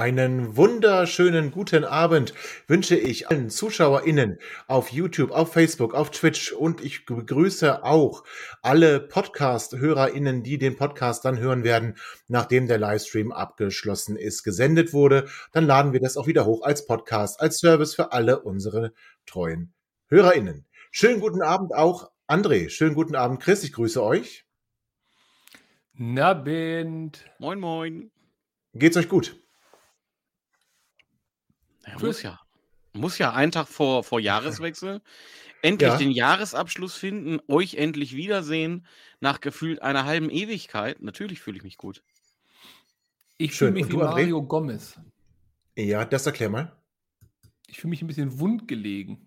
Einen wunderschönen guten Abend wünsche ich allen ZuschauerInnen auf YouTube, auf Facebook, auf Twitch und ich begrüße auch alle Podcast-HörerInnen, die den Podcast dann hören werden, nachdem der Livestream abgeschlossen ist, gesendet wurde. Dann laden wir das auch wieder hoch als Podcast, als Service für alle unsere treuen HörerInnen. Schönen guten Abend auch André, schönen guten Abend Chris, ich grüße euch. Nabend. Moin, moin. Geht's euch gut? Ja, muss ja. Muss ja einen Tag vor, vor Jahreswechsel endlich Ja. den Jahresabschluss finden, euch endlich wiedersehen, nach gefühlt einer halben Ewigkeit. Natürlich fühle ich mich gut. Ich fühle mich Und wie du, André? Mario Gomez. Ja, das erklär mal. Ich fühle mich ein bisschen wundgelegen.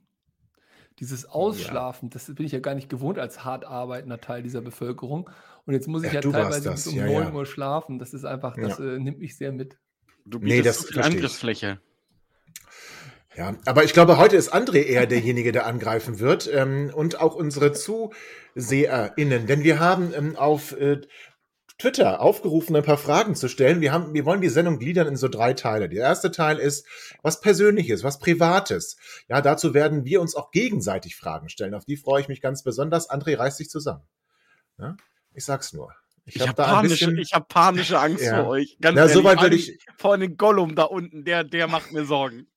Dieses Ausschlafen, das bin ich ja gar nicht gewohnt als hart arbeitender Teil dieser Bevölkerung. Und jetzt muss ich Ja, ja, teilweise bis um Ja, 9 ja. Uhr schlafen. Das ist einfach, das äh, nimmt mich sehr mit. Du Nee, bietest das so viel verstehe ich. Ja, aber ich glaube, heute ist André eher derjenige, der angreifen wird ähm, und auch unsere ZuseherInnen, denn wir haben ähm, auf äh, Twitter aufgerufen, ein paar Fragen zu stellen. Wir, haben, wir wollen die Sendung gliedern in so drei Teile. Der erste Teil ist was Persönliches, was Privates. Ja, dazu werden wir uns auch gegenseitig Fragen stellen. Auf die freue ich mich ganz besonders. André reißt sich zusammen. Ja, ich sag's nur. Ich hab habe ein panische, bisschen- ich hab panische Angst Ja. vor euch. Ganz Na, ehrlich, so weit ich- Vor allem Gollum da unten, der, der macht mir Sorgen.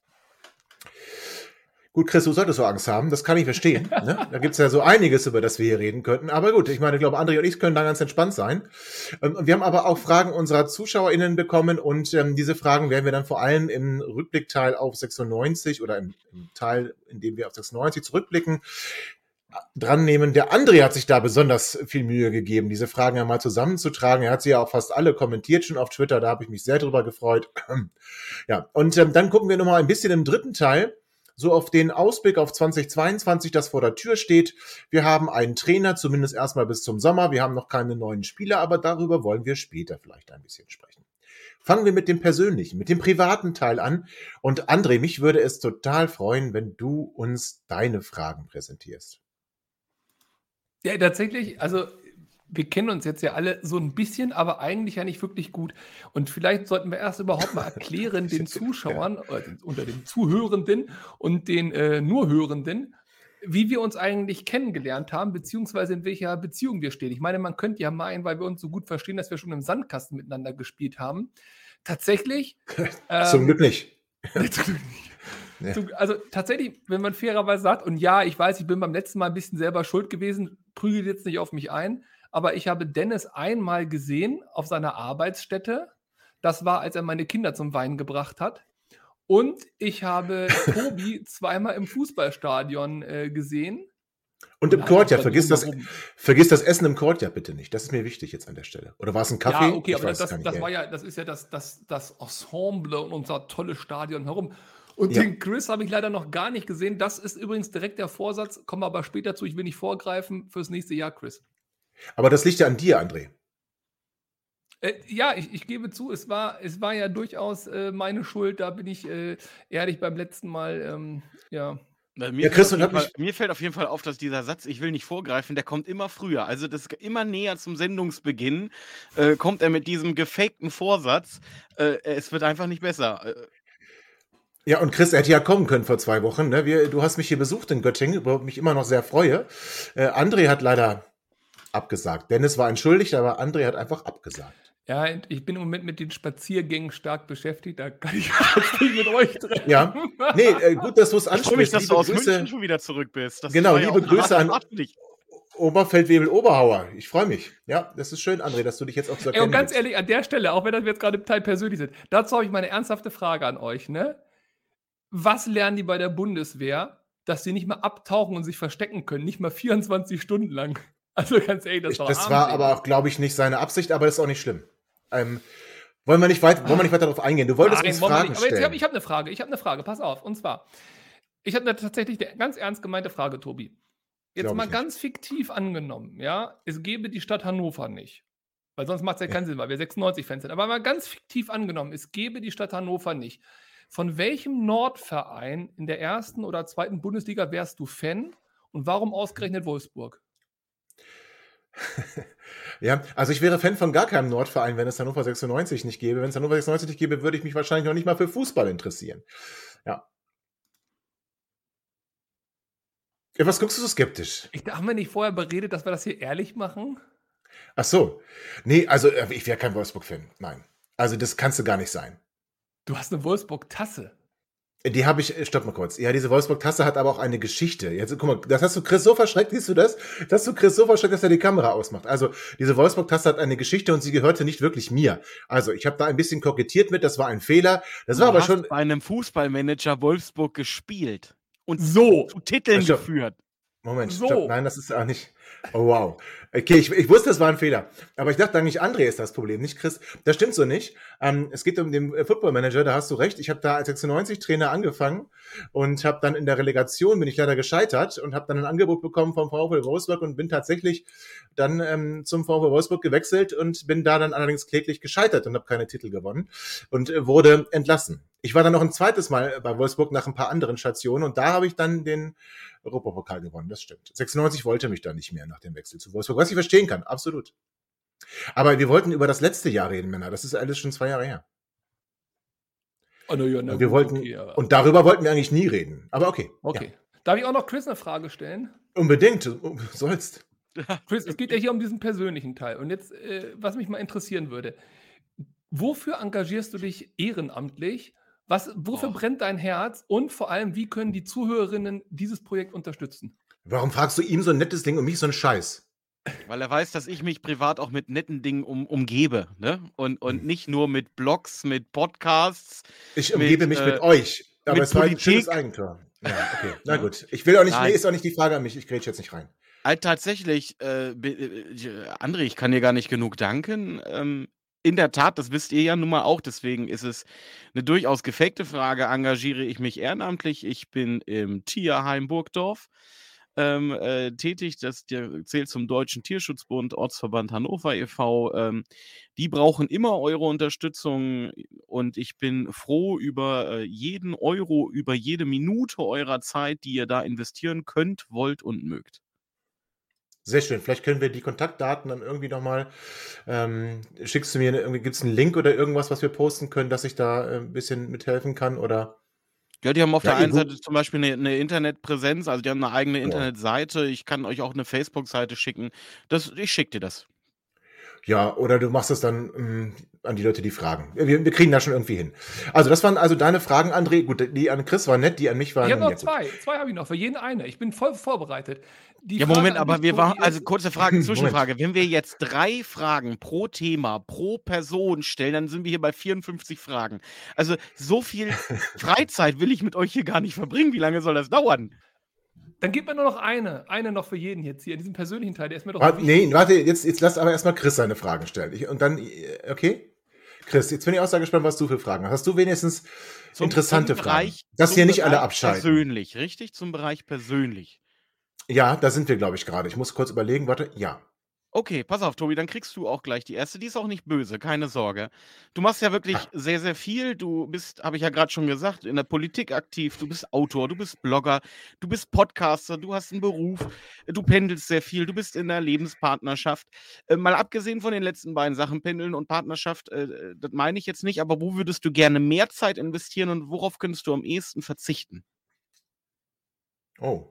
Gut, Chris, du solltest so Angst haben, das kann ich verstehen. ne? Da gibt's ja so einiges, über das wir hier reden könnten. Aber gut, ich meine, ich glaube, André und ich können da ganz entspannt sein. Ähm, Wir haben aber auch Fragen unserer ZuschauerInnen bekommen und ähm, diese Fragen werden wir dann vor allem im Rückblickteil auf 96 oder im, im Teil, in dem wir auf 96 zurückblicken, dran nehmen. Der André hat sich da besonders viel Mühe gegeben, diese Fragen ja mal zusammenzutragen. Er hat sie ja auch fast alle kommentiert schon auf Twitter, da habe ich mich sehr drüber gefreut. ja, und ähm, dann gucken wir nochmal ein bisschen im dritten Teil so auf den Ausblick auf 2022, das vor der Tür steht. Wir haben einen Trainer, zumindest erstmal bis zum Sommer. Wir haben noch keine neuen Spieler, aber darüber wollen wir später vielleicht ein bisschen sprechen. Fangen wir mit dem persönlichen, mit dem privaten Teil an. Und André, mich würde es total freuen, wenn du uns deine Fragen präsentierst. Ja, tatsächlich, also wir kennen uns jetzt ja alle so ein bisschen, aber eigentlich ja nicht wirklich gut. Und vielleicht sollten wir erst überhaupt mal erklären den Zuschauern, oder den, unter den Zuhörenden und den äh, nur Hörenden, wie wir uns eigentlich kennengelernt haben, beziehungsweise in welcher Beziehung wir stehen. Ich meine, man könnte ja meinen, weil wir uns so gut verstehen, dass wir schon im Sandkasten miteinander gespielt haben. Tatsächlich. Zum ähm, Glück nicht. Ja. so, also tatsächlich, wenn man fairerweise sagt, und ja, ich weiß, ich bin beim letzten Mal ein bisschen selber schuld gewesen, prügelt jetzt nicht auf mich ein, aber ich habe Dennis einmal gesehen auf seiner Arbeitsstätte. Das war, als er meine Kinder zum Weinen gebracht hat. Und ich habe Tobi zweimal im Fußballstadion äh, gesehen. Und im Courtyard, vergiss das, vergiss das Essen im Courtyard bitte nicht. Das ist mir wichtig jetzt an der Stelle. Oder war es ein Kaffee? Ja, okay, Ich aber das, das, das war ja, das ist ja das, das, das Ensemble und unser tolles Stadion herum. Und Ja. den Chris habe ich leider noch gar nicht gesehen. Das ist übrigens direkt der Vorsatz, kommen wir aber später zu. Ich will nicht vorgreifen fürs nächste Jahr, Chris. Aber das liegt ja an dir, André. Äh, ja, ich, ich gebe zu, es war, es war ja durchaus äh, meine Schuld. Da bin ich äh, ehrlich beim letzten Mal, ähm, ja. Ja, Mir, Chris, fällt Fall, mir fällt auf jeden Fall auf, dass dieser Satz, ich will nicht vorgreifen, der kommt immer früher. Also das ist immer näher zum Sendungsbeginn äh, kommt er mit diesem gefakten Vorsatz. Äh, es wird einfach nicht besser. Äh, Ja, und Chris, er hätte ja kommen können vor zwei Wochen. Ne? Wir, du hast mich hier besucht in Göttingen, über mich immer noch sehr freue. Äh, André hat leider abgesagt. Dennis war entschuldigt, aber André hat einfach abgesagt. Ja, ich bin im Moment mit den Spaziergängen stark beschäftigt. Da kann ich jetzt nicht mit euch treffen. Ja. Nee, äh, gut, dass du es ich freue mich, ansprichst. dass Liebe du aus Grüße, München schon wieder zurück bist. Das Genau, ja liebe auch Grüße an-. Oberfeldwebel Oberhauer. Ich freue mich. Ja, das ist schön, André, dass du dich jetzt auch so Ey, und ganz gibst. ehrlich, an der Stelle, auch wenn das jetzt gerade im Teil persönlich sind, dazu habe ich meine ernsthafte Frage an euch. Ne? Was lernen die bei der Bundeswehr, dass sie nicht mal abtauchen und sich verstecken können, nicht mal 24 Stunden lang? Also ganz ehrlich, das Ich, war das war aber auch, glaube ich, nicht seine Absicht, aber das ist auch nicht schlimm. Ähm, wollen, wir nicht weit, wollen wir nicht weiter darauf eingehen? Du wolltest Nein, uns Fragen nicht. Aber jetzt, stellen. ich habe eine Frage. Ich habe eine Frage. Pass auf. Und zwar, ich habe tatsächlich eine ganz ernst gemeinte Frage, Tobi. Jetzt ich mal nicht. ganz fiktiv angenommen, ja, es gäbe die Stadt Hannover nicht. Weil sonst macht es ja keinen Sinn, weil wir 96-Fans sind. Aber mal ganz fiktiv angenommen, es gäbe die Stadt Hannover nicht. Von welchem Nordverein in der ersten oder zweiten Bundesliga wärst du Fan und warum ausgerechnet Wolfsburg? Ja, also ich wäre Fan von gar keinem Nordverein, wenn es Hannover 96 nicht gäbe. Wenn es Hannover 96 nicht gäbe, würde ich mich wahrscheinlich noch nicht mal für Fußball interessieren. Ja. Was guckst du so skeptisch? Ich, haben wir nicht vorher beredet, dass wir das hier ehrlich machen? Ach so. Nee, also äh, ich wäre kein Wolfsburg-Fan. Nein. Also das kannst du gar nicht sein. Du hast eine Wolfsburg-Tasse. Die habe ich, stopp mal kurz. Ja, diese Wolfsburg-Tasse hat aber auch eine Geschichte. Jetzt, guck mal, das hast du Chris so verschreckt, siehst du das? Das hast du Chris so verschreckt, dass er die Kamera ausmacht. Also, diese Wolfsburg-Tasse hat eine Geschichte und sie gehörte nicht wirklich mir. Also, ich habe da ein bisschen kokettiert mit, das war ein Fehler. Das war Du aber hast schon, bei einem Fußballmanager Wolfsburg gespielt und So. zu Titeln Also- geführt. Moment, So. stopp. Nein, das ist auch nicht. Oh, wow. Okay, ich, ich wusste, es war ein Fehler. Aber ich dachte eigentlich, André ist das Problem, nicht Chris. Das stimmt so nicht. Ähm, es geht um den äh, Football Manager, da hast du recht. Ich habe da als 96-Trainer angefangen und habe dann in der Relegation, bin ich leider gescheitert und habe dann ein Angebot bekommen vom VfL Wolfsburg und bin tatsächlich dann ähm, zum VfL Wolfsburg gewechselt und bin da dann allerdings kläglich gescheitert und habe keine Titel gewonnen und äh, wurde entlassen. Ich war dann noch ein zweites Mal bei Wolfsburg nach ein paar anderen Stationen und da habe ich dann den Europapokal gewonnen, das stimmt. 96 wollte mich da nicht mehr nach dem Wechsel zu Wolfsburg, was ich verstehen kann, absolut. Aber wir wollten über das letzte Jahr reden, Männer. Das ist alles schon zwei Jahre her. Oh, na ja, na Und wir wollten, okay, aber- und darüber wollten wir eigentlich nie reden. Aber okay. Okay. Darf ich auch noch Chris eine Frage stellen? Ja, unbedingt, du sollst. Chris, es geht ja hier um diesen persönlichen Teil. Und jetzt, äh, was mich mal interessieren würde, wofür engagierst du dich ehrenamtlich? Was, wofür Oh. brennt dein Herz? Und vor allem, wie können die Zuhörerinnen dieses Projekt unterstützen? Warum fragst du ihm so ein nettes Ding und mich so einen Scheiß? Weil er weiß, dass ich mich privat auch mit netten Dingen um, umgebe. Ne? Und, und Hm. nicht nur mit Blogs, mit Podcasts. Ich Mit, umgebe mich äh, mit euch. Aber mit es war ein schönes Eigentor. Ja, okay. Na gut. Ich will auch nicht, Nein. nee, ist auch nicht die Frage an mich. Ich grätsch jetzt nicht rein. Halt tatsächlich, äh, be- äh, André, ich kann dir gar nicht genug danken. Ähm, in der Tat, das wisst ihr ja nun mal auch, deswegen ist es eine durchaus gefakte Frage. Engagiere ich mich ehrenamtlich? Ich bin im Tierheim Burgdorf ähm, äh, tätig. Das der zählt zum Deutschen Tierschutzbund, Ortsverband Hannover e.V. Ähm, die brauchen immer eure Unterstützung und ich bin froh über äh, jeden Euro, über jede Minute eurer Zeit, die ihr da investieren könnt, wollt und mögt. Sehr schön. Vielleicht können wir die Kontaktdaten dann irgendwie nochmal, ähm, schickst du mir, irgendwie gibt's einen Link oder irgendwas, was wir posten können, dass ich da äh, ein bisschen mithelfen kann oder? Ja, die haben auf Ja, der einen Seite zum Beispiel eine, eine Internetpräsenz, also die haben eine eigene Ja. Internetseite. Ich kann euch auch eine Facebook-Seite schicken. Das, ich schicke dir das. Ja, oder du machst es dann ähm, an die Leute, die fragen. Wir, wir kriegen das schon irgendwie hin. Also das waren also deine Fragen, André. Gut, die an Chris waren nett, die an mich waren. Ich habe noch ja, gut. zwei. Zwei habe ich noch. Für jeden eine. Ich bin voll vorbereitet. Die ja, Frage Moment, aber wir waren, also kurze Frage, Zwischenfrage. Wenn wir jetzt drei Fragen pro Thema, pro Person stellen, dann sind wir hier bei 54 Fragen. Also so viel Freizeit will ich mit euch hier gar nicht verbringen. Wie lange soll das dauern? Dann gib mir nur noch eine. Eine noch für jeden jetzt hier. In diesem persönlichen Teil. Der ist mir doch Warte, nee, warte, jetzt, jetzt lass aber erstmal Chris seine Fragen stellen. Ich, und dann, äh, okay? Chris, jetzt bin ich auch sehr gespannt, was du für Fragen hast. Hast du wenigstens Zum- interessante zum Fragen? Bereich- Dass hier nicht alle abschalten. Persönlich, richtig? Zum Bereich persönlich. Ja, da sind wir, glaube ich, gerade. Ich muss kurz überlegen. Warte, ja. Okay, pass auf, Tobi, dann kriegst du auch gleich die erste. Die ist auch nicht böse, keine Sorge. Du machst ja wirklich Ah. sehr, sehr viel. Du bist, habe ich ja gerade schon gesagt, in der Politik aktiv. Du bist Autor, du bist Blogger, du bist Podcaster, du hast einen Beruf, du pendelst sehr viel, du bist in der Lebenspartnerschaft. Äh, mal abgesehen von den letzten beiden Sachen, Pendeln und Partnerschaft, äh, das meine ich jetzt nicht, aber wo würdest du gerne mehr Zeit investieren und worauf könntest du am ehesten verzichten? Oh.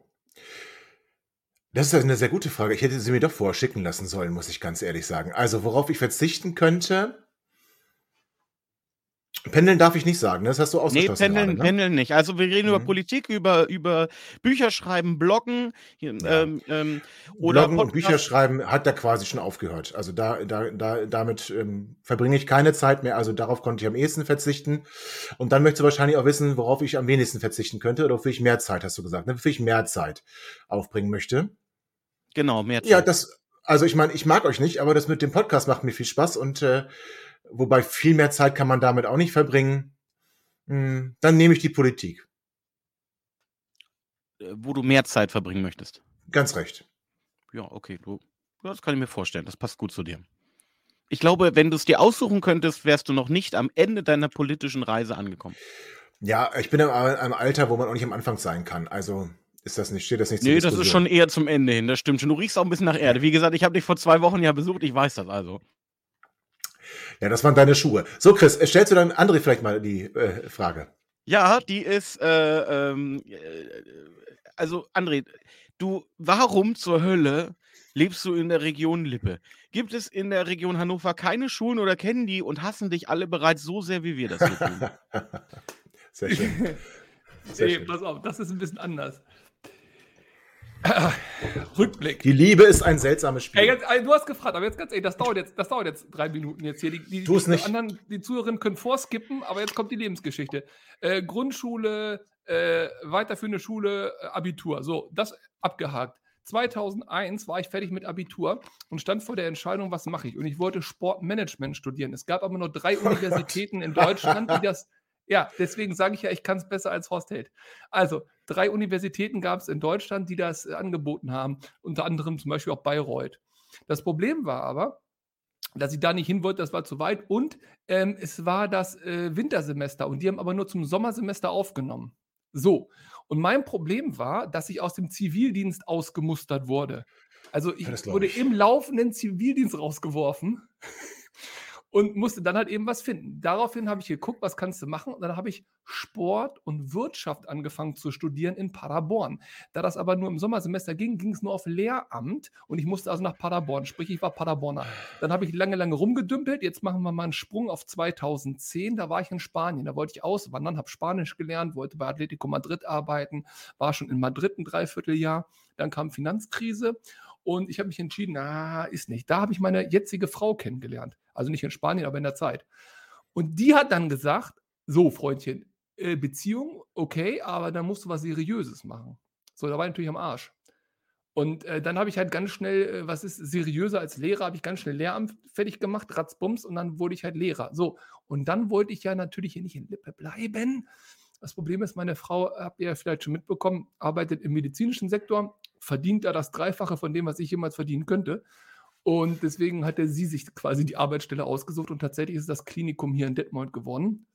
Das ist eine sehr gute Frage. Ich hätte sie mir doch vorher schicken lassen sollen, muss ich ganz ehrlich sagen. Also, worauf ich verzichten könnte. Pendeln darf ich nicht sagen, ne? das hast du Nee, ausgeschlossen. pendeln, gerade, ne? pendeln nicht. Also wir reden über Mhm. Politik, über, über Bücher schreiben, Bloggen hier, Ja. ähm, ähm, oder Bloggen und Bücher Podcast. schreiben hat er quasi schon aufgehört. Also da, da, da, damit ähm, verbringe ich keine Zeit mehr. Also darauf konnte ich am ehesten verzichten. Und dann möchtest du wahrscheinlich auch wissen, worauf ich am wenigsten verzichten könnte oder wofür ich mehr Zeit, hast du gesagt, ne? wofür ich mehr Zeit aufbringen möchte. Genau, mehr Zeit. Ja, das, Also ich meine, ich mag euch nicht, aber das mit dem Podcast macht mir viel Spaß und äh, wobei viel mehr Zeit kann man damit auch nicht verbringen. Hm, dann nehme ich die Politik. Äh, wo du mehr Zeit verbringen möchtest. Ganz recht. Ja, okay, du, das kann ich mir vorstellen. Das passt gut zu dir. Ich glaube, wenn du es dir aussuchen könntest, wärst du noch nicht am Ende deiner politischen Reise angekommen. Ja, ich bin in einem Alter, wo man auch nicht am Anfang sein kann. Also ist das nicht, steht das nicht Nee, das ist schon eher zum Ende hin, das stimmt schon. Du riechst auch ein bisschen nach Erde. Wie gesagt, ich habe dich vor zwei Wochen ja besucht, ich weiß das also. Ja, das waren deine Schuhe. So, Chris, äh, stellst du dann André vielleicht mal die äh, Frage? Ja, die ist, äh, ähm, äh, also André, du, warum zur Hölle lebst du in der Region Lippe? Gibt es in der Region Hannover keine Schulen oder kennen die und hassen dich alle bereits so sehr, wie wir das hier tun? Sehr schön. Sehr nee, schön. pass auf, das ist ein bisschen anders. Rückblick. Die Liebe ist ein seltsames Spiel. Ey, jetzt, du hast gefragt, aber jetzt ganz ehrlich, das dauert jetzt, das dauert jetzt drei Minuten jetzt hier. Die, die, nicht. Anderen, die Zuhörerinnen können vorskippen, aber jetzt kommt die Lebensgeschichte. Äh, Grundschule, äh, weiterführende Schule, äh, Abitur. So, das abgehakt. 2001 war ich fertig mit Abitur und stand vor der Entscheidung, was mache ich? Und ich wollte Sportmanagement studieren. Es gab aber nur drei Universitäten in Deutschland, die das ja, deswegen sage ich ja, ich kann es besser als Horst Held. Also, drei Universitäten gab es in Deutschland, die das äh, angeboten haben, unter anderem zum Beispiel auch Bayreuth. Das Problem war aber, dass ich da nicht hin wollte, das war zu weit und ähm, es war das äh, Wintersemester und die haben aber nur zum Sommersemester aufgenommen. So, und mein Problem war, dass ich aus dem Zivildienst ausgemustert wurde. Also ich wurde ich. im laufenden Zivildienst rausgeworfen und musste dann halt eben was finden. Daraufhin habe ich geguckt, was kannst du machen? Und dann habe ich Sport und Wirtschaft angefangen zu studieren in Paderborn. Da das aber nur im Sommersemester ging, ging es nur auf Lehramt und ich musste also nach Paderborn, sprich ich war Paderborner. Dann habe ich lange, lange rumgedümpelt. Jetzt machen wir mal einen Sprung auf 2010. Da war ich in Spanien. Da wollte ich auswandern, habe Spanisch gelernt, wollte bei Atletico Madrid arbeiten, war schon in Madrid ein Dreivierteljahr. Dann kam Finanzkrise und ich habe mich entschieden, na, ist nicht. Da habe ich meine jetzige Frau kennengelernt. Also nicht in Spanien, aber in der Zeit. Und die hat dann gesagt, so Freundchen, äh, Beziehung, okay, aber dann musst du was Seriöses machen. So, da war ich natürlich am Arsch. Und äh, dann habe ich halt ganz schnell, äh, was ist seriöser als Lehrer, habe ich ganz schnell Lehramt fertig gemacht, ratzbums, und dann wurde ich halt Lehrer. So, und dann wollte ich ja natürlich hier nicht in Lippe bleiben. Das Problem ist, meine Frau, habt ihr ja vielleicht schon mitbekommen, arbeitet im medizinischen Sektor, verdient da das Dreifache von dem, was ich jemals verdienen könnte. Und deswegen hatte sie sich quasi die Arbeitsstelle ausgesucht und tatsächlich ist das Klinikum hier in Detmold gewonnen.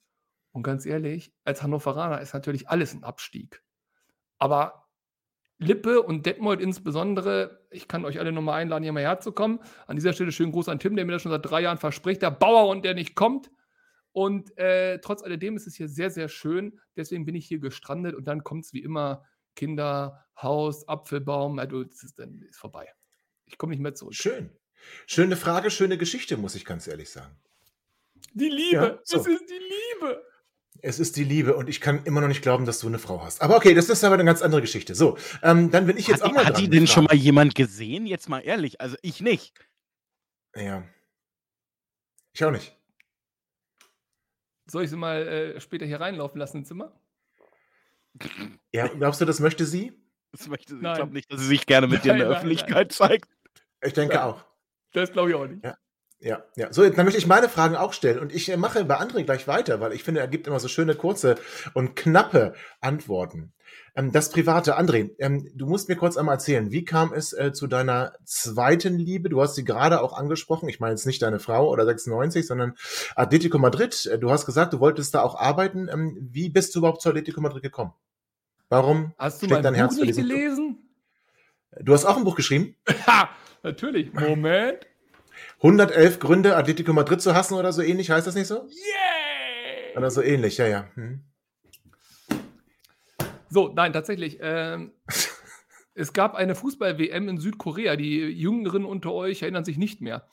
Und ganz ehrlich, als Hannoveraner ist natürlich alles ein Abstieg. Aber Lippe und Detmold insbesondere, ich kann euch alle nochmal einladen, hier mal herzukommen. An dieser Stelle schönen Gruß an Tim, der mir das schon seit drei Jahren verspricht. Der Bauer und der nicht kommt. Und äh, trotz alledem ist es hier sehr, sehr schön. Deswegen bin ich hier gestrandet und dann kommt es wie immer: Kinder, Haus, Apfelbaum. Also, das ist, dann ist vorbei. Ich komme nicht mehr zurück. Schön. Schöne Frage, schöne Geschichte, muss ich ganz ehrlich sagen. Die Liebe, ja, so. es ist die Liebe. Es ist die Liebe und ich kann immer noch nicht glauben, dass du eine Frau hast. Aber okay, das ist aber eine ganz andere Geschichte. So, ähm, dann bin ich jetzt hat auch mal. Hat die denn schon mal jemand gesehen? Jetzt mal ehrlich, also ich nicht. Ja. Ich auch nicht. Soll ich sie mal äh, später hier reinlaufen lassen ins Zimmer? Ja, glaubst du, das möchte sie? Das möchte sie. Ich glaube nicht, dass sie sich gerne mit nein, dir in der nein, Öffentlichkeit nein. zeigt. Ich denke auch. Das glaube ich auch nicht. Ja. Ja, ja. So, dann möchte ich meine Fragen auch stellen. Und ich äh, mache bei André gleich weiter, weil ich finde, er gibt immer so schöne, kurze und knappe Antworten. Ähm, das Private, André, ähm, du musst mir kurz einmal erzählen, wie kam es äh, zu deiner zweiten Liebe? Du hast sie gerade auch angesprochen. Ich meine jetzt nicht deine Frau oder 96, sondern Atletico Madrid. Äh, du hast gesagt, du wolltest da auch arbeiten. Ähm, wie bist du überhaupt zu Atletico Madrid gekommen? Warum hast du mein dein Buch Herz nicht gelesen? Du hast auch ein Buch geschrieben? Natürlich. Moment. 111 Gründe, Atletico Madrid zu hassen oder so ähnlich, heißt das nicht so? Yay! Oder so ähnlich, ja, ja. Hm. So, nein, tatsächlich. Ähm, es gab eine Fußball-WM in Südkorea. Die Jüngeren unter euch erinnern sich nicht mehr.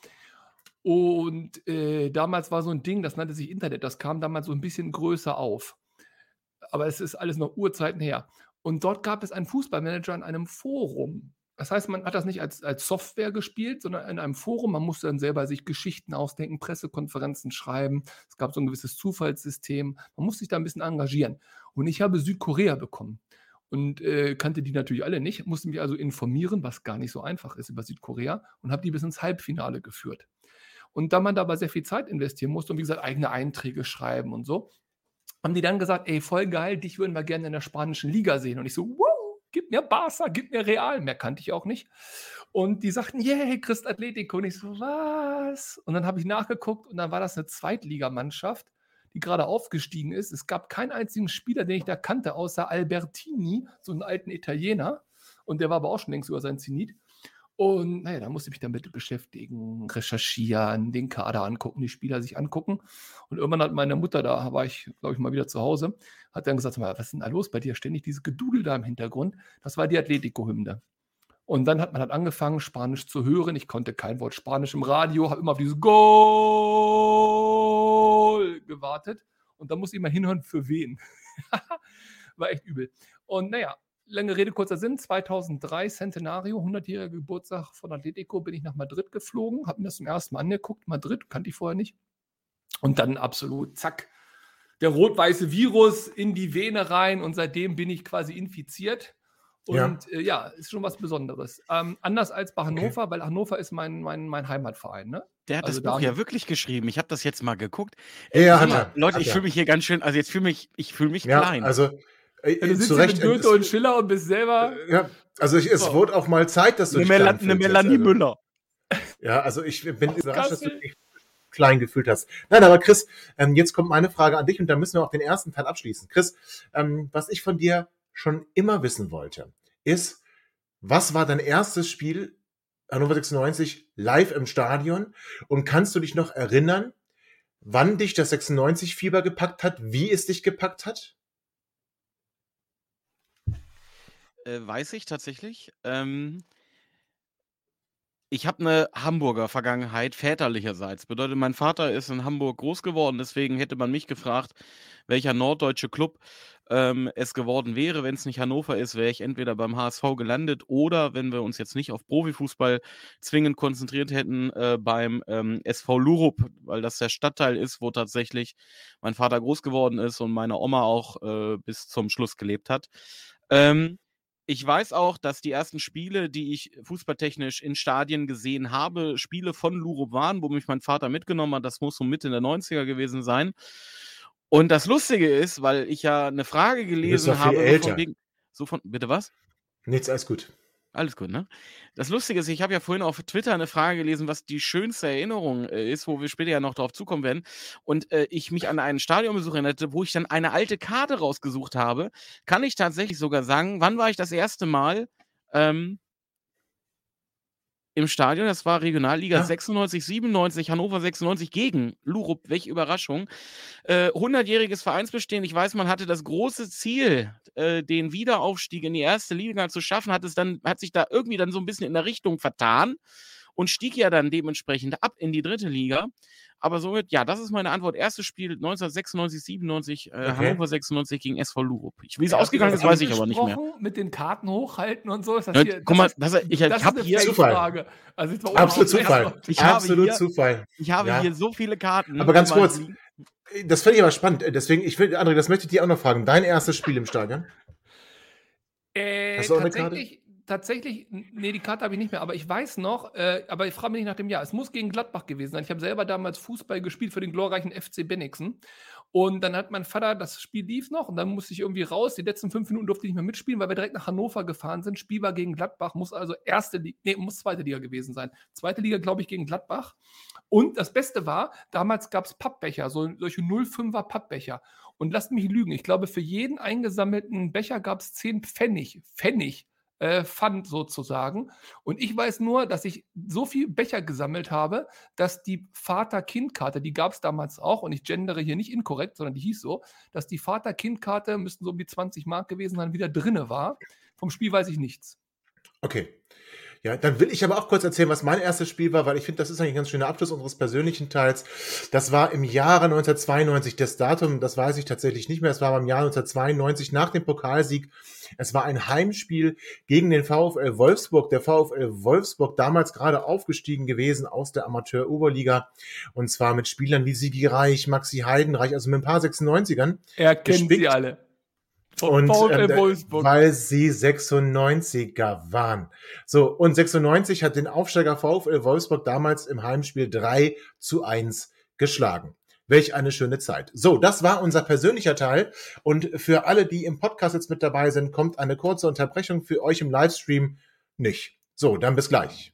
Und äh, damals war so ein Ding, das nannte sich Internet. Das kam damals so ein bisschen größer auf. Aber es ist alles noch Urzeiten her. Und dort gab es einen Fußballmanager in einem Forum. Das heißt, man hat das nicht als, als Software gespielt, sondern in einem Forum. Man musste dann selber sich Geschichten ausdenken, Pressekonferenzen schreiben. Es gab so ein gewisses Zufallssystem. Man musste sich da ein bisschen engagieren. Und ich habe Südkorea bekommen. und äh, kannte die natürlich alle nicht, musste mich also informieren, was gar nicht so einfach ist über Südkorea und habe die bis ins Halbfinale geführt. Und da man dabei sehr viel Zeit investieren musste und wie gesagt eigene Einträge schreiben und so, haben die dann gesagt, ey, voll geil, dich würden wir gerne in der spanischen Liga sehen. Und ich so, wow, gib mir Barca, gib mir Real. Mehr kannte ich auch nicht. Und die sagten, yay, Christ Atletico. Und ich so, was? Und dann habe ich nachgeguckt und dann war das eine Zweitligamannschaft, die gerade aufgestiegen ist. Es gab keinen einzigen Spieler, den ich da kannte, außer Albertini, so einen alten Italiener. Und der war aber auch schon längst über sein Zenit. Und naja, da musste ich mich damit beschäftigen, recherchieren, den Kader angucken, die Spieler sich angucken. Und irgendwann hat meine Mutter, da war ich, glaube ich, mal wieder zu Hause, hat dann gesagt, was ist denn da los bei dir? Ständig diese Gedudel da im Hintergrund. Das war die Atletico-Hymne. Und dann hat man halt angefangen, Spanisch zu hören. Ich konnte kein Wort Spanisch im Radio, habe immer auf dieses Goal gewartet. Und dann musste ich mal hinhören, für wen. war echt übel. Und naja, lange Rede, kurzer Sinn, 2003, Centenario, 100-jähriger Geburtstag von Atletico, bin ich nach Madrid geflogen, habe mir das zum ersten Mal angeguckt. Madrid kannte ich vorher nicht. Und dann absolut, zack, der rot-weiße Virus in die Vene rein und seitdem bin ich quasi infiziert. Und ja, äh, ja ist schon was Besonderes. Ähm, anders als bei Hannover, okay. weil Hannover ist mein, mein, mein Heimatverein. Ne? Der hat also das Buch ja wirklich geschrieben. Ich habe das jetzt mal geguckt. Ja, ja hat er. Leute, hat ich fühle mich hier ganz schön, also jetzt fühle mich, ich fühle mich ja, klein. Also äh, ja, du sitzt Recht, mit Goethe und Schiller und bist selber. Äh, ja, also ich, es oh. wurde auch mal Zeit, dass du eine, Mel eine Melanie also. Müller. Ja, also ich bin überrascht, dass du dich klein gefühlt hast. Nein, aber Chris, ähm, jetzt kommt meine Frage an dich und da müssen wir auch den ersten Teil abschließen. Chris, ähm, was ich von dir schon immer wissen wollte, ist, was war dein erstes Spiel Hannover 96 live im Stadion und kannst du dich noch erinnern, wann dich das 96-Fieber gepackt hat, wie es dich gepackt hat? Äh, weiß ich tatsächlich. Ähm, ich habe eine Hamburger Vergangenheit väterlicherseits. Bedeutet, mein Vater ist in Hamburg groß geworden, deswegen hätte man mich gefragt, welcher norddeutsche Club ähm, es geworden wäre. Wenn es nicht Hannover ist, wäre ich entweder beim HSV gelandet oder, wenn wir uns jetzt nicht auf Profifußball zwingend konzentriert hätten, äh, beim ähm, SV Lurup, weil das der Stadtteil ist, wo tatsächlich mein Vater groß geworden ist und meine Oma auch äh, bis zum Schluss gelebt hat. Ähm, ich weiß auch, dass die ersten Spiele, die ich fußballtechnisch in Stadien gesehen habe, Spiele von Lurup waren, wo mich mein Vater mitgenommen hat. Das muss so Mitte der 90er gewesen sein. Und das Lustige ist, weil ich ja eine Frage gelesen habe, so von, bitte was? Nichts, alles gut. Alles gut, ne? Das Lustige ist, ich habe ja vorhin auf Twitter eine Frage gelesen, was die schönste Erinnerung äh, ist, wo wir später ja noch drauf zukommen werden. Und äh, ich mich an einen Stadionbesuch erinnerte, wo ich dann eine alte Karte rausgesucht habe. Kann ich tatsächlich sogar sagen, wann war ich das erste Mal ähm, im Stadion. Das war Regionalliga ja. 96, 97, Hannover 96 gegen Lurup. Welche Überraschung. Äh, 100-jähriges Vereinsbestehen. Ich weiß, man hatte das große Ziel, äh, den Wiederaufstieg in die erste Liga zu schaffen, hat es dann, hat sich da irgendwie dann so ein bisschen in der Richtung vertan und stieg ja dann dementsprechend ab in die dritte Liga. Aber somit, ja, das ist meine Antwort. Erstes Spiel 1996, 97, äh, okay. Hannover 96 gegen SV Lurup. Wie es ausgegangen ist, weiß ich aber nicht mehr. Mit den Karten hochhalten und so. Ist das ja, hier, guck mal, das, ich, das ich habe hier Zufall. Also Absolut Zufall. Ich Absolut hier, Zufall. Ich habe ja. hier so viele Karten. Aber ganz kurz, das finde ich aber spannend. Deswegen, ich will, André, das möchte ich dir auch noch fragen. Dein erstes Spiel im Stadion? Äh, Hast du auch eine Karte? Tatsächlich, nee, die Karte habe ich nicht mehr, aber ich weiß noch, äh, aber ich frage mich nicht nach dem Jahr. Es muss gegen Gladbach gewesen sein. Ich habe selber damals Fußball gespielt für den glorreichen FC Bennigsen. Und dann hat mein Vater, das Spiel lief noch und dann musste ich irgendwie raus. Die letzten fünf Minuten durfte ich nicht mehr mitspielen, weil wir direkt nach Hannover gefahren sind. Spiel war gegen Gladbach, muss also erste Liga, nee, muss zweite Liga gewesen sein. Zweite Liga, glaube ich, gegen Gladbach. Und das Beste war, damals gab es Pappbecher, so, solche 05er Pappbecher. Und lasst mich lügen, ich glaube, für jeden eingesammelten Becher gab es 10 Pfennig. Pfennig äh, Pfand sozusagen. Und ich weiß nur, dass ich so viel Becher gesammelt habe, dass die Vater-Kind-Karte, die gab es damals auch, und ich gendere hier nicht inkorrekt, sondern die hieß so, dass die Vater-Kind-Karte, müssten so um die 20 Mark gewesen sein, wieder drinne war. Vom Spiel weiß ich nichts. Okay. Ja, dann will ich aber auch kurz erzählen, was mein erstes Spiel war, weil ich finde, das ist eigentlich ein ganz schöner Abschluss unseres persönlichen Teils. Das war im Jahre 1992. Das Datum, das weiß ich tatsächlich nicht mehr. Es war im Jahr 1992 nach dem Pokalsieg. Es war ein Heimspiel gegen den VfL Wolfsburg. Der VfL Wolfsburg damals gerade aufgestiegen gewesen aus der Amateur-Oberliga. Und zwar mit Spielern wie Sigi Reich, Maxi Heidenreich, also mit ein paar 96ern. Er kennt gespickt. sie alle. Und VfL ähm, Wolfsburg. weil sie 96er waren. So, und 96 hat den Aufsteiger VfL Wolfsburg damals im Heimspiel 3 zu 1 geschlagen. Welch eine schöne Zeit. So, das war unser persönlicher Teil. Und für alle, die im Podcast jetzt mit dabei sind, kommt eine kurze Unterbrechung für euch im Livestream nicht. So, dann bis gleich.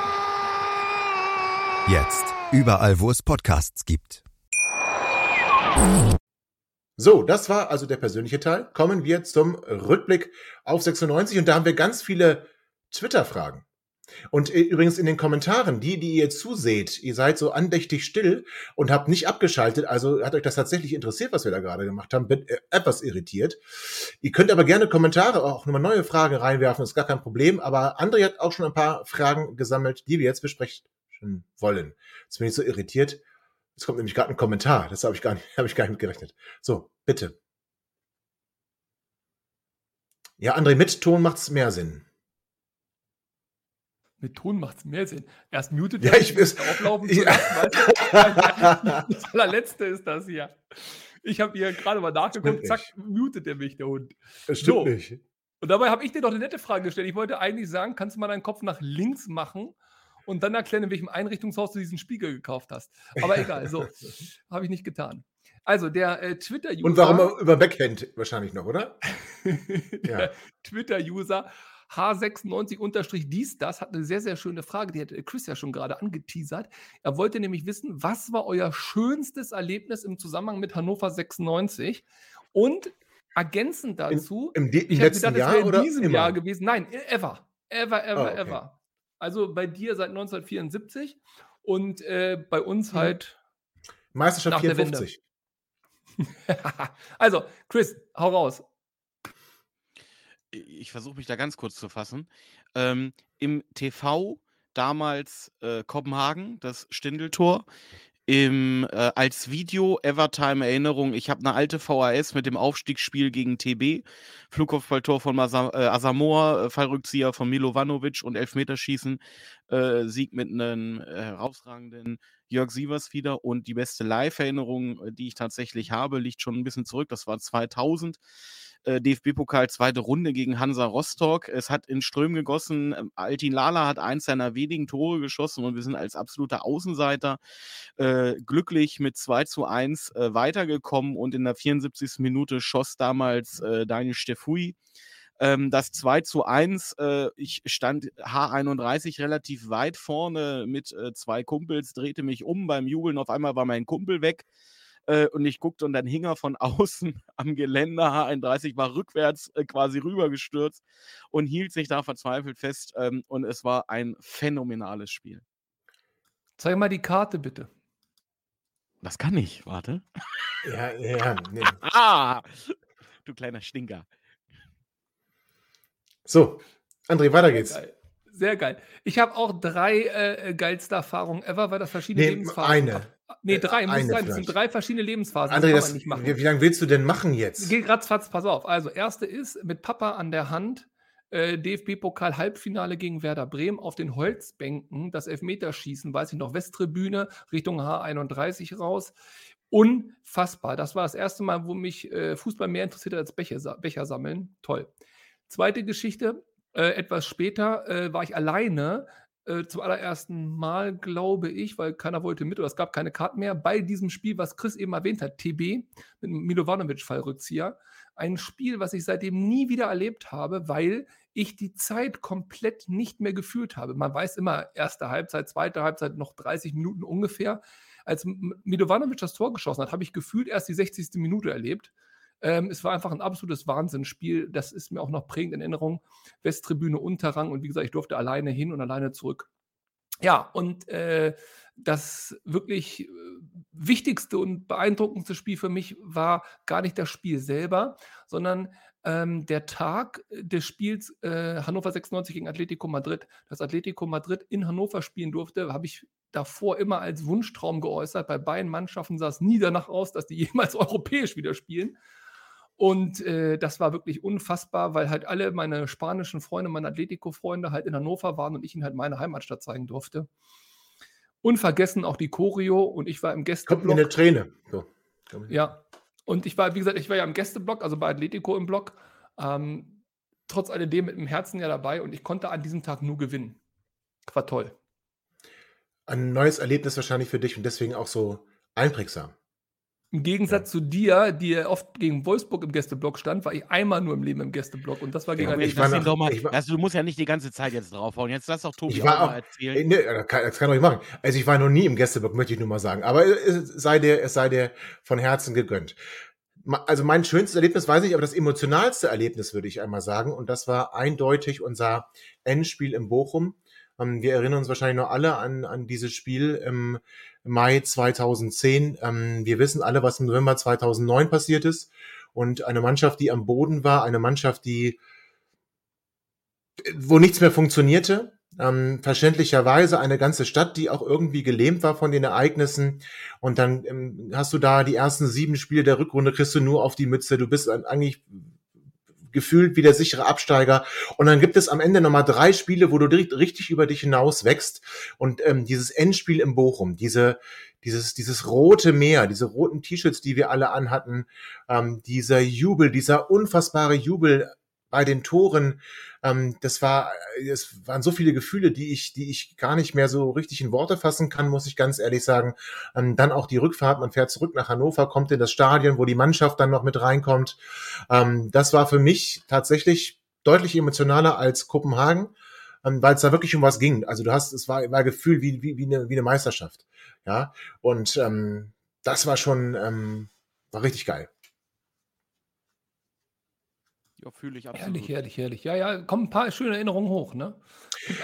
Jetzt überall, wo es Podcasts gibt. So, das war also der persönliche Teil. Kommen wir zum Rückblick auf 96 und da haben wir ganz viele Twitter-Fragen. Und äh, übrigens in den Kommentaren, die, die ihr zuseht, ihr seid so andächtig still und habt nicht abgeschaltet, also hat euch das tatsächlich interessiert, was wir da gerade gemacht haben, bin äh, etwas irritiert. Ihr könnt aber gerne Kommentare, auch nochmal neue Fragen reinwerfen, ist gar kein Problem, aber André hat auch schon ein paar Fragen gesammelt, die wir jetzt besprechen wollen. Jetzt bin ich so irritiert. Es kommt nämlich gerade ein Kommentar, das habe ich gar nicht, habe ich gar nicht mit gerechnet. So, bitte. Ja, André, mit Ton macht's mehr Sinn. Mit Ton macht es mehr Sinn. Erst mutet Ja, er ich auflaufen zu Ja. lassen. Das allerletzte ist das hier. Ich habe hier gerade mal nachgeguckt, zack, mutet er mich, der Hund. Das stimmt So. nicht. Und dabei habe ich dir doch eine nette Frage gestellt. Ich wollte eigentlich sagen, kannst du mal deinen Kopf nach links machen und dann erklären, in welchem Einrichtungshaus du diesen Spiegel gekauft hast. Aber egal, so. Habe ich nicht getan. Also, der äh, Twitter-User. Und warum über Backhand wahrscheinlich noch, oder? der. Twitter-User H96 dies, das hat eine sehr, sehr schöne Frage. Die hat äh, Chris ja schon gerade angeteasert. Er wollte nämlich wissen, was war euer schönstes Erlebnis im Zusammenhang mit Hannover 96? Und ergänzend dazu, Im, im ich letzten gedacht, Jahr in oder diesem? Jahr gewesen. Nein, e- ever. Ever, ever, Ah, okay. ever. Also bei dir seit 1974 und äh, bei uns Mhm. halt. Meisterschaft Nach der Wende. 54. also, Chris, hau raus. ich versuche mich da ganz kurz zu fassen. Ähm, Im TV damals äh, Kopenhagen, das Stindeltor. Im, äh, als Video Evertime Erinnerung, ich habe eine alte VHS mit dem Aufstiegsspiel gegen TB, Flugkopfballtor von Masa, äh, Asamoah, äh, Fallrückzieher von Milovanovic und Elfmeterschießen, äh, Sieg mit einem äh, herausragenden Jörg Sievers wieder. Und die beste Live-Erinnerung, äh, die ich tatsächlich habe, liegt schon ein bisschen zurück, das war 2000 äh, DFB-Pokal zweite Runde gegen Hansa Rostock. Es hat in Ström gegossen. Ähm, Altin Lala hat eins seiner wenigen Tore geschossen und wir sind als absoluter Außenseiter äh, glücklich mit 2 zu 1 äh, weitergekommen und in der 74. Minute schoss damals äh, Daniel Stefui ähm, das 2 zu 1. Äh, ich stand H31 relativ weit vorne mit äh, zwei Kumpels, drehte mich um beim Jubeln. Auf einmal war mein Kumpel weg. Äh, und ich guckte und dann hing er von außen am Geländer. H31 war rückwärts äh, quasi rübergestürzt und hielt sich da verzweifelt fest. Ähm, und es war ein phänomenales Spiel. Zeig mal die Karte bitte. Das kann ich, warte. Ja, ja, nee. Ah! Du kleiner Stinker. So, André, weiter geht's. Geil. Sehr geil. Ich habe auch drei äh, geilste Erfahrungen ever, weil das verschiedene Nee, Lebensphasen eine. hat. Nee, Äh, drei, muss eine sein. Das sind drei verschiedene Lebensphasen. André, das, machen. wie, lange willst du denn machen jetzt? Geh ratzfatz, pass auf. Also, erste ist mit Papa an der Hand äh, DFB-Pokal Halbfinale gegen Werder Bremen auf den Holzbänken, das Elfmeterschießen, weiß ich noch, Westtribüne Richtung H31 raus. Unfassbar. Das war das erste Mal, wo mich äh, Fußball mehr interessiert als Becher, Becher sammeln. Toll. Zweite Geschichte, äh, etwas später äh, war ich alleine äh, zum allerersten Mal, glaube ich, weil keiner wollte mit oder es gab keine Karten mehr, bei diesem Spiel, was Chris eben erwähnt hat, TB mit Milovanovic-Fallrückzieher. Ein Spiel, was ich seitdem nie wieder erlebt habe, weil ich die Zeit komplett nicht mehr gefühlt habe. Man weiß immer, erste Halbzeit, zweite Halbzeit, noch 30 Minuten ungefähr. Als Milovanovic das Tor geschossen hat, habe ich gefühlt erst die 60. Minute erlebt. Ähm, es war einfach ein absolutes Wahnsinnsspiel. Das ist mir auch noch prägend in Erinnerung. Westtribüne, Unterrang und wie gesagt, ich durfte alleine hin und alleine zurück. Ja, und äh, das wirklich äh, wichtigste und beeindruckendste Spiel für mich war gar nicht das Spiel selber, sondern ähm, der Tag des Spiels äh, Hannover 96 gegen Atletico Madrid. Dass Atletico Madrid in Hannover spielen durfte, habe ich davor immer als Wunschtraum geäußert. Bei beiden Mannschaften sah es nie danach aus, dass die jemals europäisch wieder spielen. Und äh, das war wirklich unfassbar, weil halt alle meine spanischen Freunde, meine Atletico-Freunde halt in Hannover waren und ich ihnen halt meine Heimatstadt zeigen durfte. Unvergessen auch die Choreo und ich war im Gästeblock. Kommt mir eine Träne. So. Ja, und ich war, wie gesagt, ich war ja im Gästeblock, also bei Atletico im Block. Ähm, trotz alledem mit dem Herzen ja dabei und ich konnte an diesem Tag nur gewinnen. War toll. Ein neues Erlebnis wahrscheinlich für dich und deswegen auch so einprägsam. Im Gegensatz ja. zu dir, die oft gegen Wolfsburg im Gästeblock stand, war ich einmal nur im Leben im Gästeblock und das war gegen ja, ich war nach, doch mal, war, also du musst ja nicht die ganze Zeit jetzt draufhauen. Jetzt lass doch Tobi ich war auch, mal erzählen. Ne, das kann, das kann ich machen. Also ich war noch nie im Gästeblock, möchte ich nur mal sagen. Aber es sei dir, es sei dir von Herzen gegönnt. Also mein schönstes Erlebnis weiß ich, aber das emotionalste Erlebnis würde ich einmal sagen. Und das war eindeutig unser Endspiel in Bochum. Ähm, wir erinnern uns wahrscheinlich noch alle an, an dieses Spiel im Mai 2010. Ähm, wir wissen alle, was im November 2009 passiert ist. Und eine Mannschaft, die am Boden war, eine Mannschaft, die, wo nichts mehr funktionierte, ähm, verständlicherweise eine ganze Stadt, die auch irgendwie gelähmt war von den Ereignissen. Und dann ähm, hast du da die ersten sieben Spiele der Rückrunde, kriegst du nur auf die Mütze. Du bist eigentlich gefühlt wie der sichere Absteiger. Und dann gibt es am Ende nochmal drei Spiele, wo du richtig über dich hinaus wächst. Und ähm, dieses Endspiel im Bochum, diese, dieses, dieses rote Meer, diese roten T-Shirts, die wir alle anhatten, ähm, dieser Jubel, dieser unfassbare Jubel bei den Toren, ähm, das war, es waren so viele Gefühle, die ich, die ich gar nicht mehr so richtig in Worte fassen kann, muss ich ganz ehrlich sagen. Ähm, dann auch die Rückfahrt, man fährt zurück nach Hannover, kommt in das Stadion, wo die Mannschaft dann noch mit reinkommt. Ähm, das war für mich tatsächlich deutlich emotionaler als Kopenhagen, ähm, weil es da wirklich um was ging. Also du hast, es war, war Gefühl wie, wie, wie, eine, wie eine Meisterschaft. Ja, und ähm, das war schon, ähm, war richtig geil. Ja, fühle ich absolut. Herrlich, herrlich, herrlich. Ja, ja, kommen ein paar schöne Erinnerungen hoch, ne?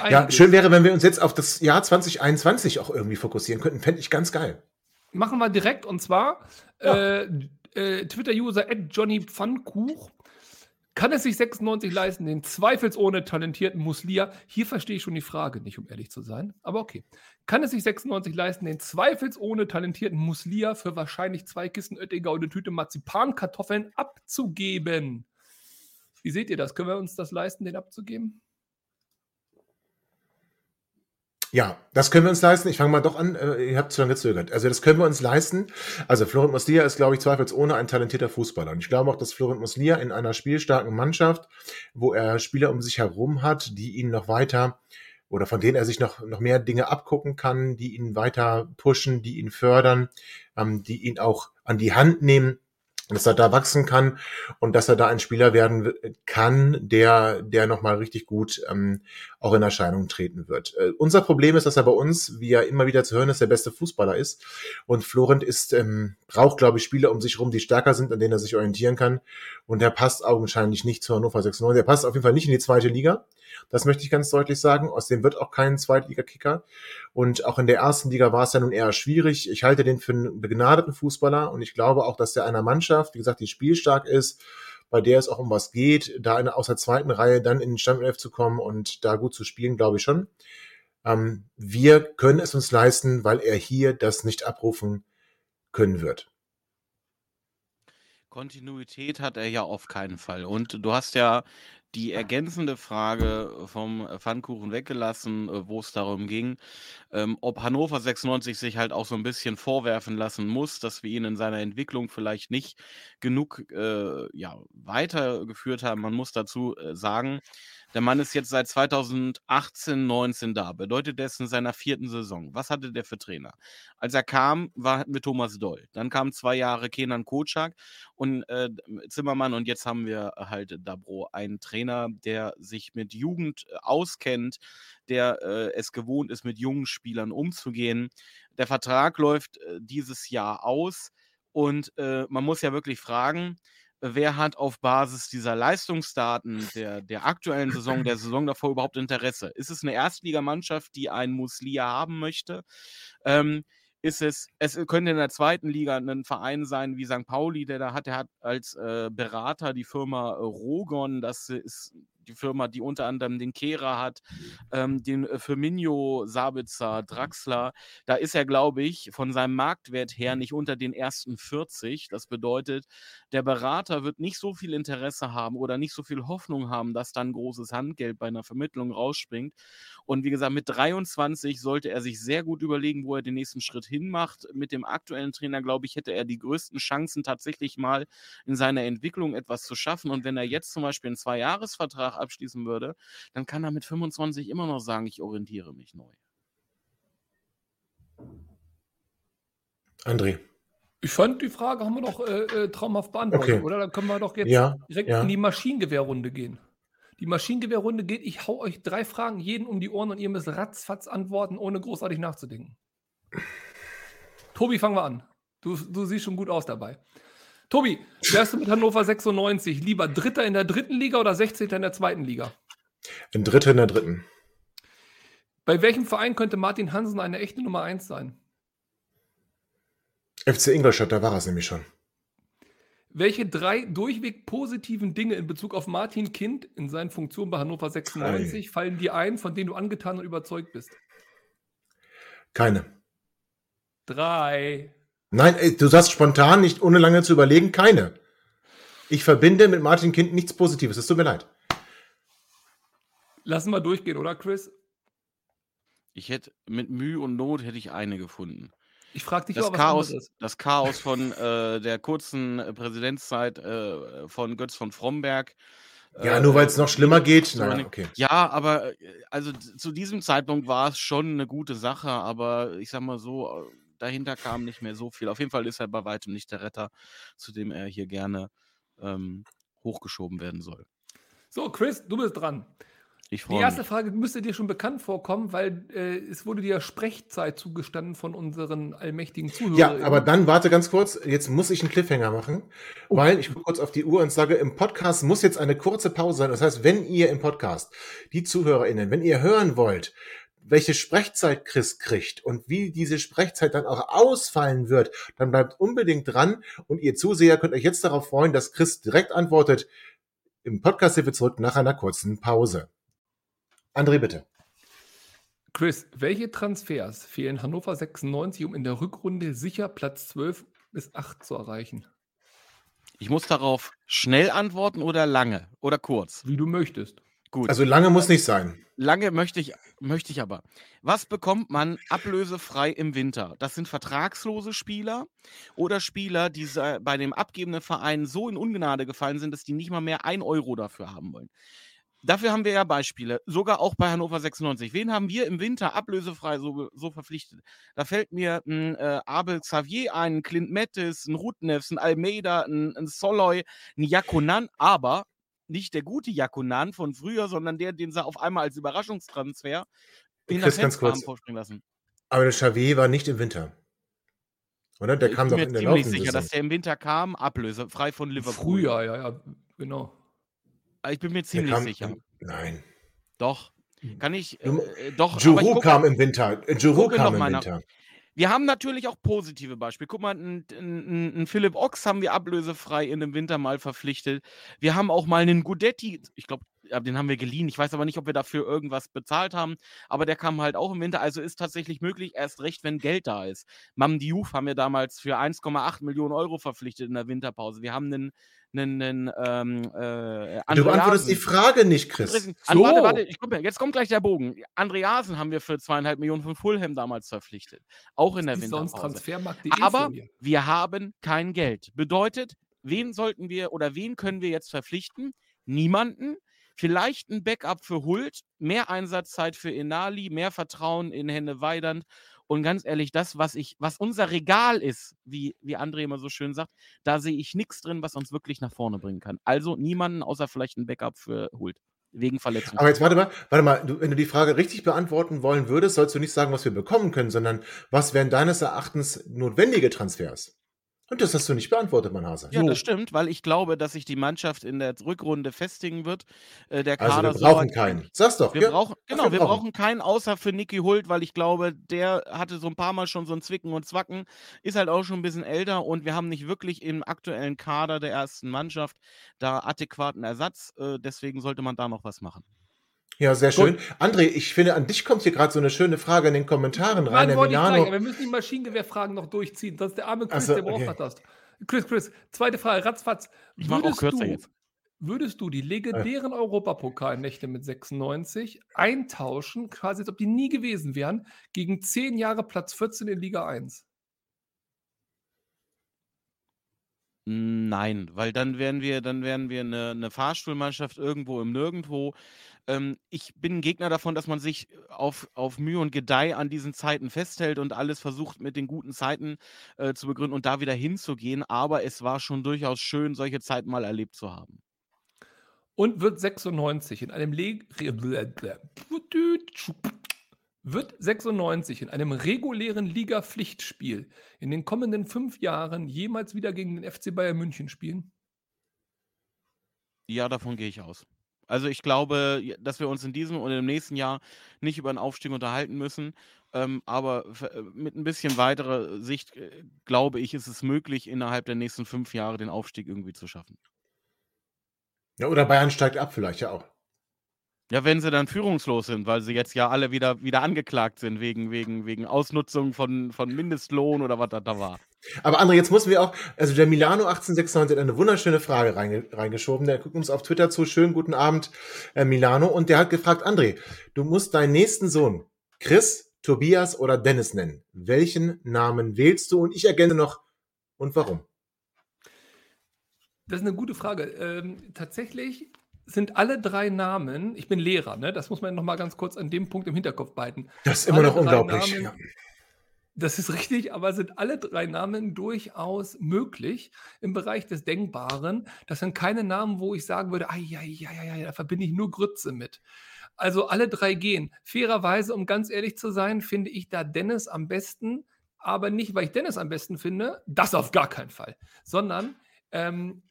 Ja, schön wäre, wenn wir uns jetzt auf das Jahr 2021 auch irgendwie fokussieren könnten. Fände ich ganz geil. Machen wir direkt und zwar ja. äh, äh, Twitter-User Johnny Pfannkuch kann es sich 96 leisten, den zweifelsohne talentierten Muslia, hier verstehe ich schon die Frage nicht, um ehrlich zu sein, aber okay. Kann es sich 96 leisten, den zweifelsohne talentierten Muslia für wahrscheinlich zwei Kissen Oettinger und eine Tüte Marzipankartoffeln abzugeben? Wie seht ihr das? Können wir uns das leisten, den abzugeben? Ja, das können wir uns leisten. Ich fange mal doch an. Äh, ihr habt zu lange gezögert. Also das können wir uns leisten. Also Florent Muslia ist, glaube ich, zweifelsohne ein talentierter Fußballer. Und ich glaube auch, dass Florent Muslia in einer spielstarken Mannschaft, wo er Spieler um sich herum hat, die ihn noch weiter oder von denen er sich noch, noch mehr Dinge abgucken kann, die ihn weiter pushen, die ihn fördern, ähm, die ihn auch an die Hand nehmen dass er da wachsen kann und dass er da ein Spieler werden kann, der, der nochmal richtig gut ähm, auch in Erscheinung treten wird. Äh, unser Problem ist, dass er bei uns, wie er immer wieder zu hören ist, der beste Fußballer ist. Und Florent ist, ähm, braucht, glaube ich, Spieler um sich rum, die stärker sind, an denen er sich orientieren kann. Und er passt augenscheinlich nicht zu Hannover 96. Er passt auf jeden Fall nicht in die zweite Liga. Das möchte ich ganz deutlich sagen. Aus dem wird auch kein Zweitliga-Kicker. Und auch in der ersten Liga war es ja nun eher schwierig. Ich halte den für einen begnadeten Fußballer und ich glaube auch, dass der einer Mannschaft, wie gesagt, die spielstark ist, bei der es auch um was geht, da in, aus der zweiten Reihe dann in den Stammelf zu kommen und da gut zu spielen, glaube ich schon. Ähm, wir können es uns leisten, weil er hier das nicht abrufen können wird. Kontinuität hat er ja auf keinen Fall. Und du hast ja die ergänzende Frage vom Pfannkuchen weggelassen, äh, wo es darum ging, ähm, ob Hannover 96 sich halt auch so ein bisschen vorwerfen lassen muss, dass wir ihn in seiner Entwicklung vielleicht nicht genug äh, ja, weitergeführt haben. Man muss dazu äh, sagen, der Mann ist jetzt seit 2018, 19 da. Bedeutet das in seiner vierten Saison? Was hatte der für Trainer? Als er kam, war mit Thomas Doll. Dann kamen zwei Jahre Kenan Kocak und äh, Zimmermann und jetzt haben wir halt Dabro, einen Trainer, der sich mit Jugend äh, auskennt, der äh, es gewohnt ist, mit jungen Spielern umzugehen. Der Vertrag läuft äh, dieses Jahr aus und äh, man muss ja wirklich fragen, wer hat auf Basis dieser Leistungsdaten der, der aktuellen Saison, der Saison davor überhaupt Interesse? Ist es eine Erstligamannschaft, die einen Muslia haben möchte? Ähm, ist es, es könnte in der zweiten Liga ein Verein sein wie St. Pauli, der da hat, der hat als äh, Berater die Firma äh, Rogon, das ist die Firma, die unter anderem den Kehrer hat, ähm, den äh, Firmino, Sabitzer, Draxler. Da ist er, glaube ich, von seinem Marktwert her nicht unter den ersten 40. Das bedeutet, der Berater wird nicht so viel Interesse haben oder nicht so viel Hoffnung haben, dass dann großes Handgeld bei einer Vermittlung rausspringt. Und wie gesagt, mit 23 sollte er sich sehr gut überlegen, wo er den nächsten Schritt hinmacht. Mit dem aktuellen Trainer, glaube ich, hätte er die größten Chancen, tatsächlich mal in seiner Entwicklung etwas zu schaffen. Und wenn er jetzt zum Beispiel einen Zweijahresvertrag abschließen würde, dann kann er mit 25 immer noch sagen, ich orientiere mich neu. André. Ich fand, die Frage haben wir doch äh, äh, traumhaft beantwortet, Okay. oder? Dann können wir doch jetzt Ja, direkt ja. in die Maschinengewehrrunde gehen. Die Maschinengewehrrunde geht, ich hau euch drei Fragen jeden um die Ohren und ihr müsst ratzfatz antworten, ohne großartig nachzudenken. Tobi, fangen wir an. Du, du siehst schon gut aus dabei. Tobi, wärst du mit Hannover 96 lieber Dritter in der dritten Liga oder 16. in der zweiten Liga? Ein Dritter in der dritten. Bei welchem Verein könnte Martin Hansen eine echte Nummer 1 sein? FC Ingolstadt, da war es nämlich schon. Welche drei durchweg positiven Dinge in Bezug auf Martin Kind in seinen Funktionen bei Hannover 96 fallen dir ein, von denen du angetan und überzeugt bist? Keine. Drei. Nein, du sagst spontan, nicht ohne lange zu überlegen, keine. Ich verbinde mit Martin Kind nichts Positives. Es tut mir leid. Lassen wir durchgehen, oder Chris? Ich hätte mit Mühe und Not hätte ich eine gefunden. Ich frage dich Das auch was Chaos, anderes. das Chaos von äh, der kurzen äh, Präsidentszeit äh, von Götz von Fromberg. Ja, äh, nur weil es noch schlimmer geht. Naja, okay. Ja, aber äh, also zu diesem Zeitpunkt war es schon eine gute Sache, aber ich sag mal so, äh, dahinter kam nicht mehr so viel. Auf jeden Fall ist er bei weitem nicht der Retter, zu dem er hier gerne ähm, hochgeschoben werden soll. So, Chris, du bist dran. Ich Die freue erste mich. Frage müsste dir schon bekannt vorkommen, weil äh, es wurde dir Sprechzeit zugestanden von unseren allmächtigen Zuhörern. Ja, aber dann warte ganz kurz. Jetzt muss ich einen Cliffhanger machen, weil ich gucke kurz auf die Uhr und sage, im Podcast muss jetzt eine kurze Pause sein. Das heißt, wenn ihr im Podcast, die ZuhörerInnen, wenn ihr hören wollt, welche Sprechzeit Chris kriegt und wie diese Sprechzeit dann auch ausfallen wird, dann bleibt unbedingt dran und ihr Zuseher könnt euch jetzt darauf freuen, dass Chris direkt antwortet. Im Podcast sind wir zurück nach einer kurzen Pause. André, bitte. Chris, welche Transfers fehlen Hannover 96, um in der Rückrunde sicher Platz 12 bis 8 zu erreichen? Ich muss darauf schnell antworten oder lange oder kurz. Wie du möchtest. Gut. Also lange muss nicht sein. Lange möchte ich, möchte ich aber. Was bekommt man ablösefrei im Winter? Das sind vertragslose Spieler oder Spieler, die bei dem abgebenden Verein so in Ungnade gefallen sind, dass die nicht mal mehr ein Euro dafür haben wollen. Dafür haben wir ja Beispiele, sogar auch bei Hannover 96. Wen haben wir im Winter ablösefrei so, so verpflichtet? Da fällt mir ein äh, Abel Xavier ein, ein Clint Mettis, ein Rutnefs, ein Almeida, ein, ein Soloy, ein Jakonan, aber nicht der gute Jakonan von früher, sondern der, den sie auf einmal als Überraschungstransfer in der Chris, ganz Fenster haben kurz. vorspringen lassen. Aber der Xavier war nicht im Winter. Oder? Der ich kam bin doch mir in der ziemlich laufenden sicher, Saison. dass der im Winter kam, Ablöse, frei von Liverpool. Früher, ja, ja, genau. Ich bin mir ziemlich kam, sicher. Nein. Doch. Kann ich, äh, äh, doch. aber ich Juru guck kam im Winter. Äh, Juru kam im nach. Wir haben natürlich auch positive Beispiele. Guck mal, einen Philipp Ochs haben wir ablösefrei in dem Winter mal verpflichtet. Wir haben auch mal einen Gudetti, ich glaube, den haben wir geliehen. Ich weiß aber nicht, ob wir dafür irgendwas bezahlt haben, aber der kam halt auch im Winter. Also ist tatsächlich möglich, erst recht, wenn Geld da ist. Mam Diouf haben wir damals für 1,8 Millionen Euro verpflichtet in der Winterpause. Wir haben einen, einen, einen ähm, äh, Du beantwortest Andreasen. die Frage nicht, Chris. So. An, warte, warte, ich komm, jetzt kommt gleich der Bogen. Andreasen haben wir für zweieinhalb Millionen von Fulham damals verpflichtet. Auch in der Winterpause. Transfermarkt.de Aber wir haben kein Geld. Bedeutet, wen sollten wir oder wen können wir jetzt verpflichten? Niemanden. Vielleicht ein Backup für Hult, mehr Einsatzzeit für Enali, mehr Vertrauen in Henne Weidand. Und ganz ehrlich, das, was ich, was unser Regal ist, wie, wie André immer so schön sagt, da sehe ich nichts drin, was uns wirklich nach vorne bringen kann. Also niemanden, außer vielleicht ein Backup für Hult. Wegen Verletzung. Aber jetzt warte mal, warte mal, du, wenn du die Frage richtig beantworten wollen würdest, sollst du nicht sagen, was wir bekommen können, sondern was wären deines Erachtens notwendige Transfers? Und das hast du nicht beantwortet, mein Hase. Ja, das stimmt, weil ich glaube, dass sich die Mannschaft in der Rückrunde festigen wird. Äh, der Also Kader wir so brauchen keinen. Sag's doch. Wir ja. brauchen, wir genau, wir brauchen. brauchen keinen außer für Niki Hult, weil ich glaube, der hatte so ein paar Mal schon so ein Zwicken und Zwacken, ist halt auch schon ein bisschen älter und wir haben nicht wirklich im aktuellen Kader der ersten Mannschaft da adäquaten Ersatz. Äh, deswegen sollte man da noch was machen. Ja, sehr schön. André, ich finde, an dich kommt hier gerade so eine schöne Frage in den Kommentaren rein. Nein, Milano. aber wir müssen die Maschinengewehrfragen noch durchziehen. Das ist der arme Chris, so, der braucht okay. noch das. Chris, Chris, zweite Frage, ratzfatz. Ich mach auch Würdest kürzer du, jetzt. Würdest du die legendären Europapokalnächte mit 96 eintauschen, quasi als ob die nie gewesen wären, gegen 10 Jahre Platz 14 in Liga 1? Nein, weil dann wären wir, dann wären wir eine, eine Fahrstuhlmannschaft irgendwo im Nirgendwo. Ähm, ich bin ein Gegner davon, dass man sich auf, auf Mühe und Gedeih an diesen Zeiten festhält und alles versucht mit den guten Zeiten äh, zu begründen und da wieder hinzugehen. Aber es war schon durchaus schön, solche Zeiten mal erlebt zu haben. Und wird 96 in einem Le wird 96 in einem regulären Liga-Pflichtspiel in den kommenden fünf Jahren jemals wieder gegen den FC Bayern München spielen? Ja, davon gehe ich aus. Also ich glaube, dass wir uns in diesem und im nächsten Jahr nicht über einen Aufstieg unterhalten müssen. Ähm, aber äh, mit ein bisschen weiterer Sicht, äh, glaube ich, ist es möglich, innerhalb der nächsten fünf Jahre den Aufstieg irgendwie zu schaffen. Ja, oder Bayern steigt ab, vielleicht ja auch. Ja, wenn sie dann führungslos sind, weil sie jetzt ja alle wieder, wieder angeklagt sind wegen, wegen, wegen Ausnutzung von, von Mindestlohn oder was das da war. Aber André, jetzt müssen wir auch, also der Milano 1896 hat eine wunderschöne Frage reinge, reingeschoben. Der guckt uns auf Twitter zu. Schönen guten Abend, äh, Milano. Und der hat gefragt, André, du musst deinen nächsten Sohn Chris, Tobias oder Dennis nennen. Welchen Namen wählst du? Und ich ergänze noch, und warum? Das ist eine gute Frage. Ähm, tatsächlich sind alle drei Namen, ich bin Lehrer, ne? das muss man noch mal ganz kurz an dem Punkt im Hinterkopf behalten. Das ist immer Alle noch unglaublich. Namen- Ja. Das ist richtig, aber sind alle drei Namen durchaus möglich im Bereich des Denkbaren. Das sind keine Namen, wo ich sagen würde, ai, ai, ai, ai, da verbinde ich nur Grütze mit. Also alle drei gehen. Fairerweise, um ganz ehrlich zu sein, finde ich da Dennis am besten, aber nicht, weil ich Dennis am besten finde, das auf gar keinen Fall, sondern ähm,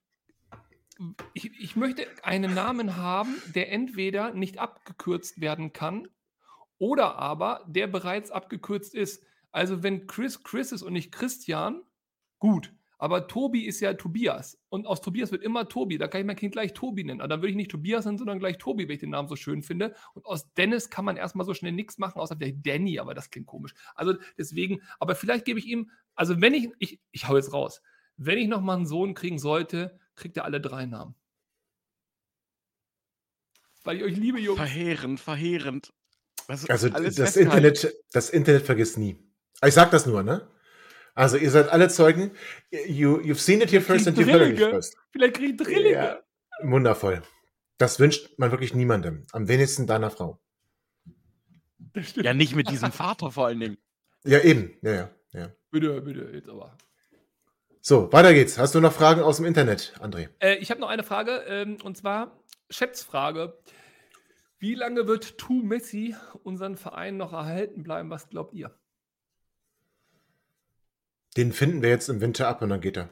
ich, ich möchte einen Namen haben, der entweder nicht abgekürzt werden kann oder aber der bereits abgekürzt ist. Also wenn Chris Chris ist und nicht Christian, gut. Aber Tobi ist ja Tobias. Und aus Tobias wird immer Tobi. Da kann ich mein Kind gleich Tobi nennen. Aber dann würde ich nicht Tobias nennen, sondern gleich Tobi, wenn ich den Namen so schön finde. Und aus Dennis kann man erstmal so schnell nichts machen, außer vielleicht Danny, aber das klingt komisch. Also deswegen, aber vielleicht gebe ich ihm, also wenn ich, ich, ich hau jetzt raus, wenn ich nochmal einen Sohn kriegen sollte, kriegt er alle drei Namen. Weil ich euch liebe, Jungs. Verheerend, verheerend. Das Also das. Internet, das Internet vergisst nie. Ich sag das nur, ne? Also ihr seid alle Zeugen. You, you've seen it here first and you've heard it here first. Vielleicht kriege ich Drillinge. Ja, wundervoll. Das wünscht man wirklich niemandem. Am wenigsten deiner Frau. Das stimmt. Ja, nicht mit diesem Vater vor allen Dingen. Ja, eben. Ja, ja, ja. Bitte, bitte, jetzt aber. So, weiter geht's. Hast du noch Fragen aus dem Internet, André? Äh, ich habe noch eine Frage, ähm, und zwar Schätzfrage. Wie lange wird Tu Messi unseren Verein noch erhalten bleiben? Was glaubt ihr? Den finden wir jetzt im Winter ab und dann geht er.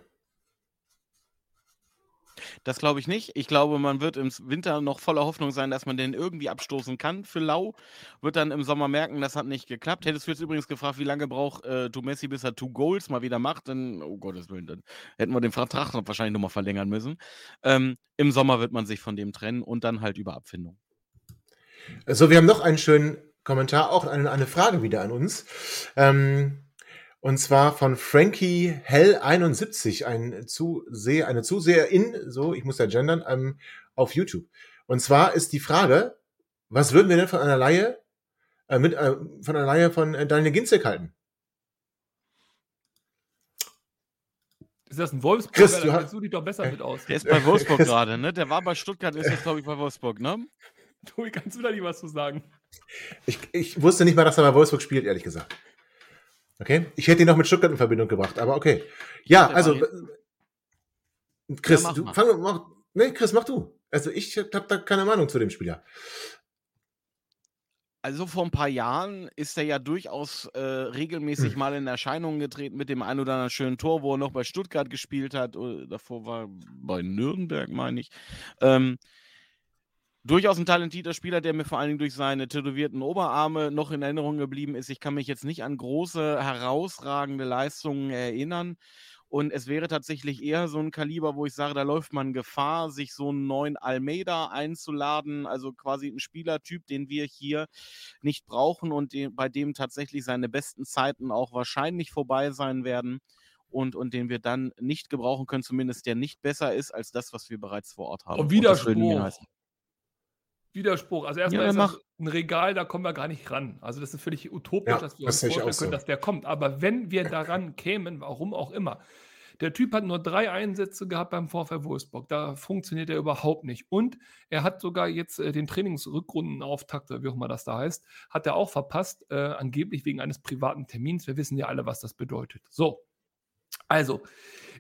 Das glaube ich nicht. Ich glaube, man wird im Winter noch voller Hoffnung sein, dass man den irgendwie abstoßen kann für Lau. Wird dann im Sommer merken, das hat nicht geklappt. Hättest du jetzt übrigens gefragt, wie lange braucht äh, Du Messi, bis er Two Goals mal wieder macht, dann, oh Gottes Willen, dann hätten wir den Vertrag noch wahrscheinlich nochmal verlängern müssen. Ähm, Im Sommer wird man sich von dem trennen und dann halt über Abfindung. So, wir haben noch einen schönen Kommentar, auch eine, eine Frage wieder an uns. Ähm, und zwar von Frankie Hell 71, ein Zuseher, eine Zuseherin, so, ich muss ja gendern, ähm, auf YouTube. Und zwar ist die Frage, was würden wir denn von einer Laie, äh, mit, äh, von einer Laie von äh, Daniel Ginzek halten? Ist das ein Wolfsburg? Chris, du hast- du dich doch besser mit aus. Der ist bei Wolfsburg gerade, ne? Der war bei Stuttgart, ist jetzt, glaube ich, bei Wolfsburg, ne? Tobi, kannst du da nicht was zu sagen? Ich, ich wusste nicht mal, dass er bei Wolfsburg spielt, ehrlich gesagt. Okay? Ich hätte ihn noch mit Stuttgart in Verbindung gebracht, aber okay. Ja, also, äh, Chris, Ja, mach du fang, mach, nee, Chris, mach du. Also ich habe da keine Meinung zu dem Spieler. Also vor ein paar Jahren ist er ja durchaus äh, regelmäßig Hm. mal in Erscheinung getreten mit dem ein oder anderen schönen Tor, wo er noch bei Stuttgart gespielt hat. Oder davor war er bei Nürnberg, meine ich. Ähm, durchaus ein talentierter Spieler, der mir vor allen Dingen durch seine tätowierten Oberarme noch in Erinnerung geblieben ist. Ich kann mich jetzt nicht an große, herausragende Leistungen erinnern. Und es wäre tatsächlich eher so ein Kaliber, wo ich sage, da läuft man Gefahr, sich so einen neuen Almeida einzuladen. Also quasi ein Spielertyp, den wir hier nicht brauchen und den, bei dem tatsächlich seine besten Zeiten auch wahrscheinlich vorbei sein werden. Und, und den wir dann nicht gebrauchen können, zumindest der nicht besser ist als das, was wir bereits vor Ort haben. Und Und Widerspruch. heißen. Widerspruch. Also erstmal Ja, ist das ein Regal, da kommen wir gar nicht ran. Also das ist völlig utopisch, Ja, dass wir das uns vorstellen auch können, so. dass der kommt. Aber wenn wir daran kämen, warum auch immer, der Typ hat nur drei Einsätze gehabt beim VfL Wolfsburg. Da funktioniert er überhaupt nicht. Und er hat sogar jetzt äh, den Trainingsrückrundenauftakt, oder wie auch immer das da heißt, hat er auch verpasst, äh, angeblich wegen eines privaten Termins. Wir wissen ja alle, was das bedeutet. So. Also,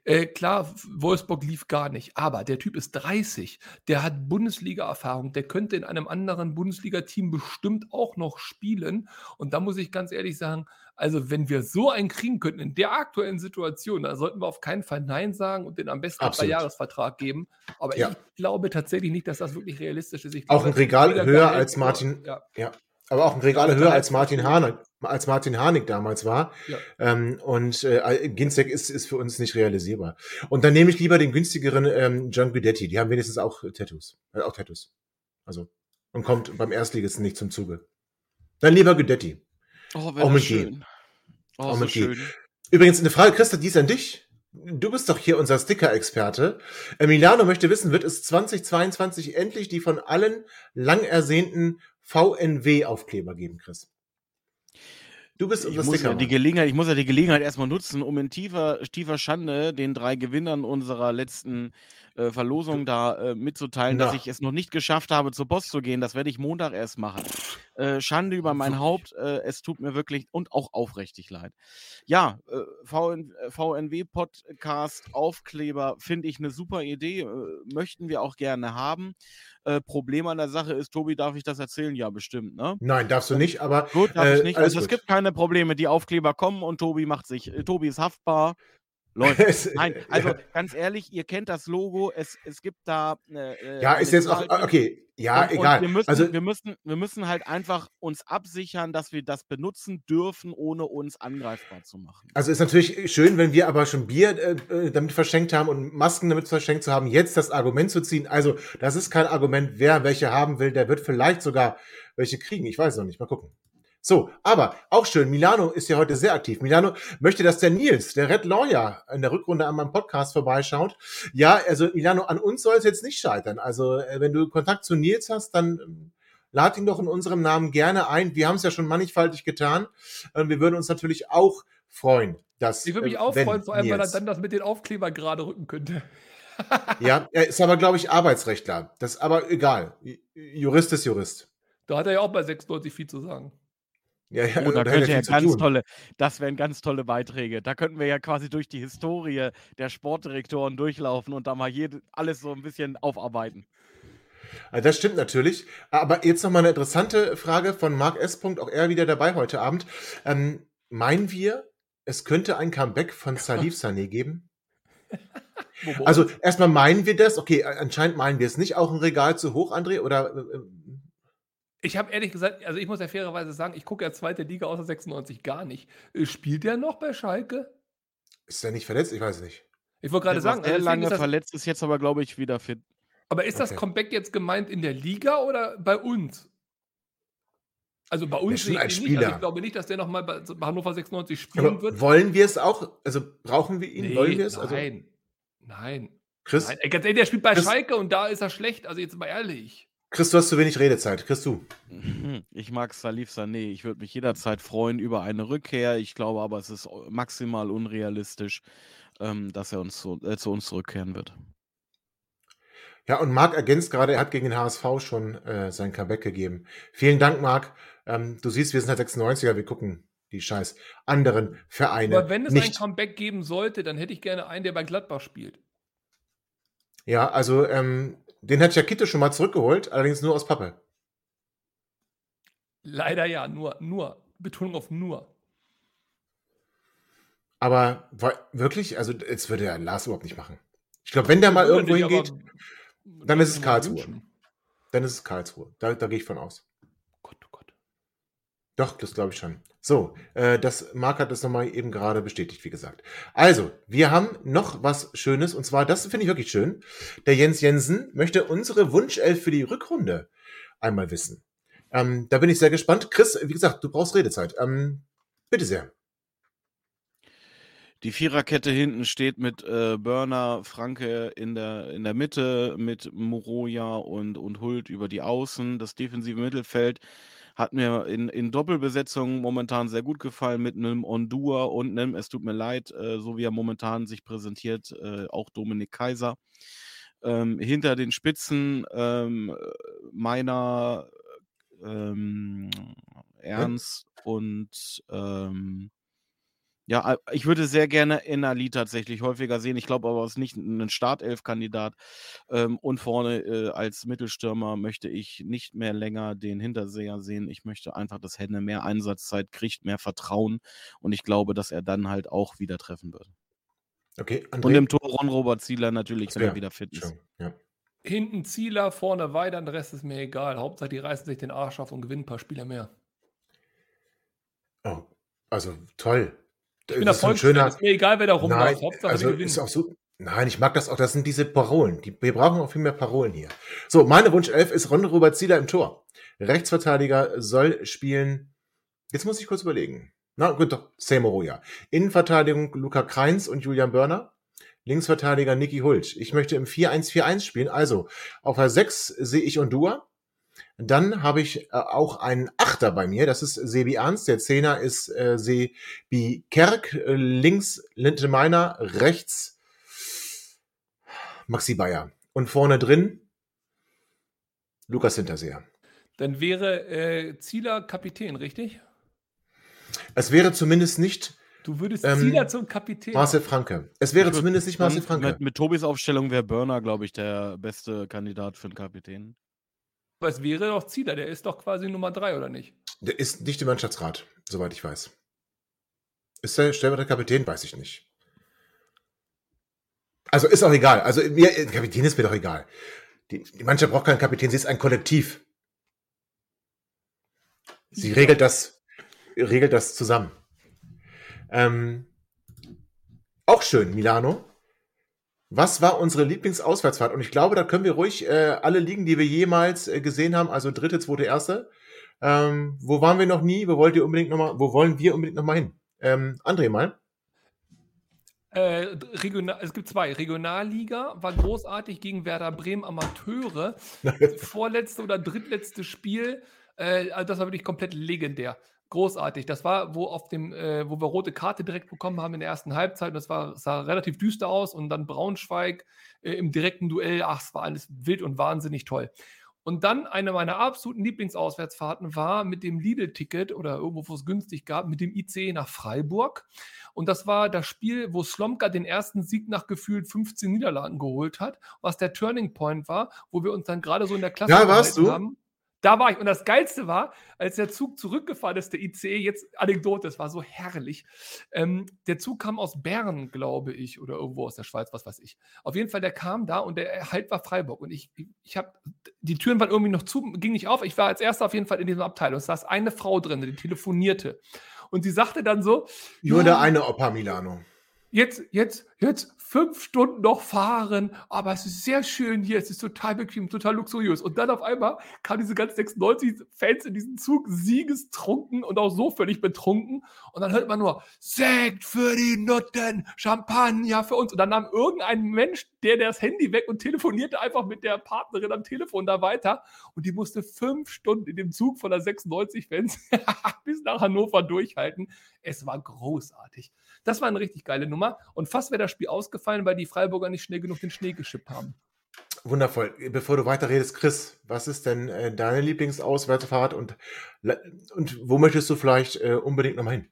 äh, klar, Wolfsburg lief gar nicht, aber der Typ ist 30, der hat Bundesliga-Erfahrung, der könnte in einem anderen Bundesliga-Team bestimmt auch noch spielen. Und da muss ich ganz ehrlich sagen, also wenn wir so einen kriegen könnten in der aktuellen Situation, da sollten wir auf keinen Fall Nein sagen und den am besten einen. Jahresvertrag geben. Aber Ja. ich glaube tatsächlich nicht, dass das wirklich realistisch ist. Ich Auch glaube, ein Regal höher als Martin- Ja, Ja, aber auch ein Regal Ja, höher als Martin Harnik, als Martin Harnik damals war. Ja. Ähm, und äh, Ginzek ist, ist für uns nicht realisierbar. Und dann nehme ich lieber den günstigeren ähm, John Guidetti. Die haben wenigstens auch äh, Tattoos. Äh, auch Tattoos. Also. Und kommt beim Erstligisten nicht zum Zuge. Dann lieber Guidetti. Oh, Auch mit G. Oh, Auch so G. schön. Übrigens, eine Frage, Christa, die ist an dich. Du bist doch hier unser Sticker-Experte. Äh, Milano möchte wissen, wird es 2022 endlich die von allen lang ersehnten VNW-Aufkleber geben, Chris? Du bist Ich unser muss, ja die Gelegenheit, ich muss ja die Gelegenheit erstmal nutzen, um in tiefer, tiefer Schande den drei Gewinnern unserer letzten äh, Verlosung da äh, mitzuteilen, dass Na. ich es noch nicht geschafft habe, zur Post zu gehen. Das werde ich Montag erst machen. Äh, Schande über mein? Haupt. Äh, es tut mir wirklich und auch aufrichtig leid. Ja, äh, VN, VNW-Podcast Aufkleber finde ich eine super Idee. Möchten wir auch gerne haben. Problem an der Sache ist, Tobi, darf ich das erzählen? Ja, bestimmt, ne? Nein, darfst du nicht, aber Gut, darf ich nicht. Also es gibt keine Probleme. Die Aufkleber kommen und Tobi macht sich. Tobi ist haftbar. Läuft. Nein, also ja, ganz ehrlich, ihr kennt das Logo. Es, es gibt da. Äh, ja, eine ist jetzt auch, okay, ja, und, und egal. Wir müssen, also, wir, müssen, wir müssen halt einfach uns absichern, dass wir das benutzen dürfen, ohne uns angreifbar zu machen. also ist natürlich schön, wenn wir aber schon Bier äh, äh, damit verschenkt haben und Masken damit verschenkt zu haben, jetzt das Argument zu ziehen. Also, das ist kein Argument. Wer welche haben will, der wird vielleicht sogar welche kriegen. Ich weiß noch nicht. Mal gucken. So, aber auch schön, Milano ist ja heute sehr aktiv. Milano möchte, dass der Nils, der Red Lawyer, in der Rückrunde an meinem Podcast vorbeischaut. Ja, also Milano, an uns soll es jetzt nicht scheitern. Also, äh, wenn du Kontakt zu Nils hast, dann ähm, lad ihn doch in unserem Namen gerne ein. Wir haben es ja schon mannigfaltig getan. Wir würden uns natürlich auch freuen, dass. Ich würde mich äh, auch freuen, vor allem, weil er Nils- dann das mit den Aufkleber gerade rücken könnte. Ja, er ist aber, glaube ich, Arbeitsrechtler. Das ist aber egal. Jurist ist Jurist. Da hat er ja auch bei 96 viel zu sagen. Ja, ja, Oh, da hat könnte ja ganz tolle, das wären ganz tolle Beiträge. Da könnten wir ja quasi durch die Historie der Sportdirektoren durchlaufen und da mal jede, alles so ein bisschen aufarbeiten. Also Das stimmt natürlich. Aber jetzt noch mal eine interessante Frage von Mark S. Auch er wieder dabei heute Abend. Ähm, meinen wir, es könnte ein Comeback von Salif Sané geben? Also erstmal meinen wir das? Okay, anscheinend meinen wir es nicht. Auch ein Regal zu hoch, André? Oder äh, Ich habe ehrlich gesagt, also ich muss ja fairerweise sagen, ich gucke ja zweite Liga außer 96 gar nicht. Äh, Spielt der noch bei Schalke? ist er nicht verletzt? Ich weiß es nicht. Ich wollte gerade Der sagen, sehr also deswegen lange ist das, verletzt, ist jetzt aber, glaube ich, wieder fit. aber ist das Okay. Comeback jetzt gemeint in der Liga oder bei uns? Also bei uns schon sehe ich nicht. Also Spieler. ich glaube nicht, dass der nochmal bei, Hannover 96 spielen Aber wird. wollen wir es auch? Also brauchen wir ihn? Nee, wollen wir es? Also, Nein, nein. Chris, nein. Ey, Ganz ehrlich, der spielt bei Chris- Schalke und da ist er schlecht. Also jetzt mal ehrlich. Chris, du hast zu wenig Redezeit. Chris, du. Ich mag Salif Sané. Ich würde mich jederzeit freuen über eine Rückkehr. Ich glaube aber, es ist maximal unrealistisch, ähm, dass er uns zu, äh, zu uns zurückkehren wird. Ja, und Marc ergänzt gerade, er hat gegen den HSV schon äh, sein Comeback gegeben. Vielen Dank, Marc. Ähm, du siehst, wir sind halt 96er, wir gucken die scheiß anderen Vereine Aber wenn es ein nicht. Comeback geben sollte, dann hätte ich gerne einen, der bei Gladbach spielt. Ja, also ähm, den hat Jakito schon mal zurückgeholt, allerdings nur aus Pappe. Leider ja, nur, nur. Betonung auf nur. Aber wirklich, also jetzt würde der Lars überhaupt nicht machen. Ich glaube, wenn der mal irgendwo aber hingeht, dann ist es Karlsruhe. wünschen. dann ist es Karlsruhe. Da, da gehe ich von aus. Gott, oh Gott. Doch, das glaube ich schon. So, äh, das Marc hat das nochmal eben gerade bestätigt, wie gesagt. Also, wir haben noch was Schönes und zwar, das finde ich wirklich schön. Der Jens Jensen möchte unsere Wunschelf für die Rückrunde einmal wissen. Ähm, da bin ich sehr gespannt. Chris, wie gesagt, du brauchst Redezeit. Ähm, bitte sehr. Die Viererkette hinten steht mit äh, Burner, Franke in der, in der Mitte, mit Moroja und, und Hult über die Außen. Das defensive Mittelfeld hat mir in, in Doppelbesetzung momentan sehr gut gefallen mit einem Ondua und einem, es tut mir leid, äh, so wie er momentan sich präsentiert, äh, auch Dominik Kaiser. Ähm, hinter den Spitzen ähm, meiner ähm, Ernst und ähm, ja, ich würde sehr gerne Enali tatsächlich häufiger sehen. Ich glaube aber, es ist nicht ein Startelf-Kandidat. Ähm, und vorne äh, als Mittelstürmer möchte ich nicht mehr länger den Hinterseher sehen. Ich möchte einfach, dass Henne mehr Einsatzzeit kriegt, mehr Vertrauen. Und ich glaube, dass er dann halt auch wieder treffen wird. Okay, Und André. im Tor Ron Robert Zieler natürlich, wenn er wieder fit ist. Ja. Hinten Zieler, vorne weiter, der Rest ist mir egal. Hauptsache, die reißen sich den Arsch auf und gewinnen ein paar Spieler mehr. Oh, also toll. Ich bin Das ist ist mir egal, wer da rumläuft. Nein, Hauptsache, also wir gewinnen. ist auch so. Nein, ich mag das auch. Das sind diese Parolen. Die, wir brauchen auch viel mehr Parolen hier. So, meine Wunschelf ist Ron Robert Zieler im Tor. Rechtsverteidiger soll spielen. Jetzt muss ich kurz überlegen. Na gut, doch, Seymour ja. Innenverteidigung Luca Kreins und Julian Börner. Linksverteidiger Niki Hult. Ich möchte im 4-1-4-1 spielen. Also, auf der 6 sehe ich Ondua. Dann habe ich äh, auch einen Achter bei mir. Das ist Sebi Ernst. Der Zehner ist äh, Sebi Kerk. Äh, links Linte Meiner. Rechts Maxi Bayer. Und vorne drin Lukas Hinterseher. Dann wäre äh, Zieler Kapitän, richtig? Es wäre zumindest nicht Du würdest Ähm, Zieler zum Kapitän. Marcel Franke. Es wäre zumindest nicht Marcel Franke. Mit, mit Tobis Aufstellung wäre Burner, glaube ich, der beste Kandidat für einen Kapitän. Aber es wäre doch Zieler, der ist doch quasi Nummer drei, oder nicht? Der ist nicht im Mannschaftsrat, soweit ich weiß. Ist der stellvertretender Kapitän? Weiß ich nicht. Also ist auch egal. Also mir, Kapitän ist mir doch egal. Die, die Mannschaft braucht keinen Kapitän, sie ist ein Kollektiv. Sie Ja. regelt das, regelt das zusammen. Ähm, auch schön, Milano. Was war unsere Lieblingsauswärtsfahrt? Und ich glaube, da können wir ruhig äh, alle liegen, die wir jemals äh, gesehen haben, also dritte, zweite, erste. Ähm, wo waren wir noch nie? Wo wollt ihr unbedingt noch mal, wo wollen wir unbedingt noch mal hin? Ähm, André mal. Äh, Regional, es gibt zwei. Regionalliga war großartig gegen Werder Bremen Amateure. Vorletzte oder drittletzte Spiel, äh, also das war wirklich komplett legendär. Großartig. Das war, wo auf dem, äh, wo wir rote Karte direkt bekommen haben in der ersten Halbzeit. Und das war, sah relativ düster aus. Und dann Braunschweig äh, im direkten Duell. Ach, es war alles wild und wahnsinnig toll. Und dann eine meiner absoluten Lieblingsauswärtsfahrten war mit dem Lidl-Ticket oder irgendwo, wo es günstig gab, mit dem IC nach Freiburg. Und das war das Spiel, wo Slomka den ersten Sieg nach gefühlt 15 Niederlagen geholt hat, was der Turning Point war, wo wir uns dann gerade so in der Klasse Da warst du? haben. Da war ich. Und das Geilste war, als der Zug zurückgefahren ist, der ICE, jetzt Anekdote, das war so herrlich. Ähm, der Zug kam aus Bern, glaube ich, oder irgendwo aus der Schweiz, was weiß ich. Auf jeden Fall, der kam da und der Halt war Freiburg. Und ich, ich habe, die Türen waren irgendwie noch zu, ging nicht auf. Ich war als erster auf jeden Fall in diesem Abteil und es saß eine Frau drin, die telefonierte. Und sie sagte dann so: Nur "Ja, der eine Opa Milano. Jetzt, jetzt, jetzt fünf Stunden noch fahren, aber es ist sehr schön hier, es ist total bequem, total luxuriös. Und dann auf einmal kamen diese ganzen 96-Fans in diesen Zug, siegestrunken und auch so völlig betrunken. Und dann hört man nur, Sekt für die Nutten, Champagner für uns. Und dann nahm irgendein Mensch, der das Handy weg und telefonierte einfach mit der Partnerin am Telefon da weiter. Und die musste fünf Stunden in dem Zug von der 96-Fans bis nach Hannover durchhalten. Es war großartig. Das war eine richtig geile Nummer. Und fast wäre das Spiel ausgefallen, weil die Freiburger nicht schnell genug den Schnee geschippt haben. Wundervoll. Bevor du weiterredest, Chris, was ist denn äh, deine Lieblingsauswärtsfahrt und, und wo möchtest du vielleicht äh, unbedingt noch mal hin?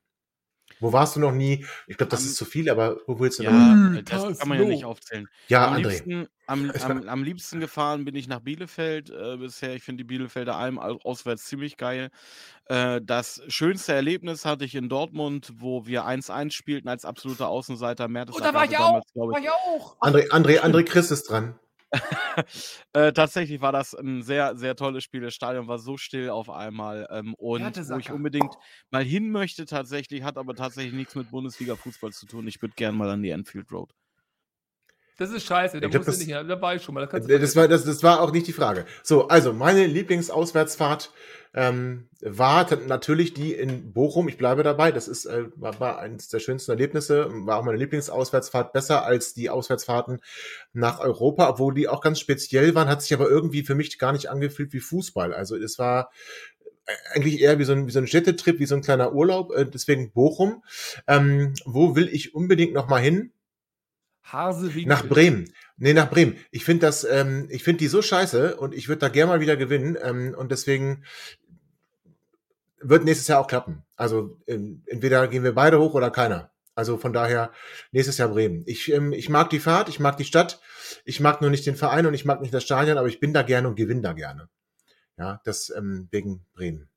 Wo warst du noch nie? Ich glaube, das Am- ist zu viel, aber wo willst du noch? Ja, Äh, das kann man ja nicht aufzählen. Ja, am, André. liebsten, am, am, am liebsten gefahren bin ich nach Bielefeld äh, bisher. Ich finde die Bielefelder Alm au- auswärts ziemlich geil. Äh, das schönste Erlebnis hatte ich in Dortmund, wo wir 1-1 spielten als absoluter Außenseiter. Oh, da war ich auch. War ich auch. André, André, André Chris ist dran. Äh, tatsächlich war das ein sehr, sehr tolles Spiel. Das Stadion war so still auf einmal. Ähm, und wo ich unbedingt mal hin möchte, tatsächlich, hat aber tatsächlich nichts mit Bundesliga-Fußball zu tun. Ich würde gerne mal an die Enfield Road. Das ist scheiße. Da musst du nicht hin. Da war ich schon mal. Da Äh, Das war, das, das war auch nicht die Frage. So, also meine Lieblingsauswärtsfahrt ähm, war natürlich die in Bochum. Ich bleibe dabei. Das ist äh, war, war eines der schönsten Erlebnisse. War auch meine Lieblingsauswärtsfahrt besser als die Auswärtsfahrten nach Europa, obwohl die auch ganz speziell waren. Hat sich aber irgendwie für mich gar nicht angefühlt wie Fußball. Also es war äh, eigentlich eher wie so ein, wie so ein Städtetrip, wie so ein kleiner Urlaub. Äh, deswegen Bochum. Ähm, wo will ich unbedingt noch mal hin? Harsewinkel. Nach Bremen. Nee, nach Bremen. Ich finde das, ähm, ich finde die so scheiße und ich würde da gerne mal wieder gewinnen. Ähm, und deswegen wird nächstes Jahr auch klappen. Also ähm, entweder gehen wir beide hoch oder keiner. Also von daher nächstes Jahr Bremen. Ich, ähm, ich mag die Fahrt, ich mag die Stadt, ich mag nur nicht den Verein und ich mag nicht das Stadion, aber ich bin da gerne und gewinne da gerne. Ja, das ähm, wegen Bremen.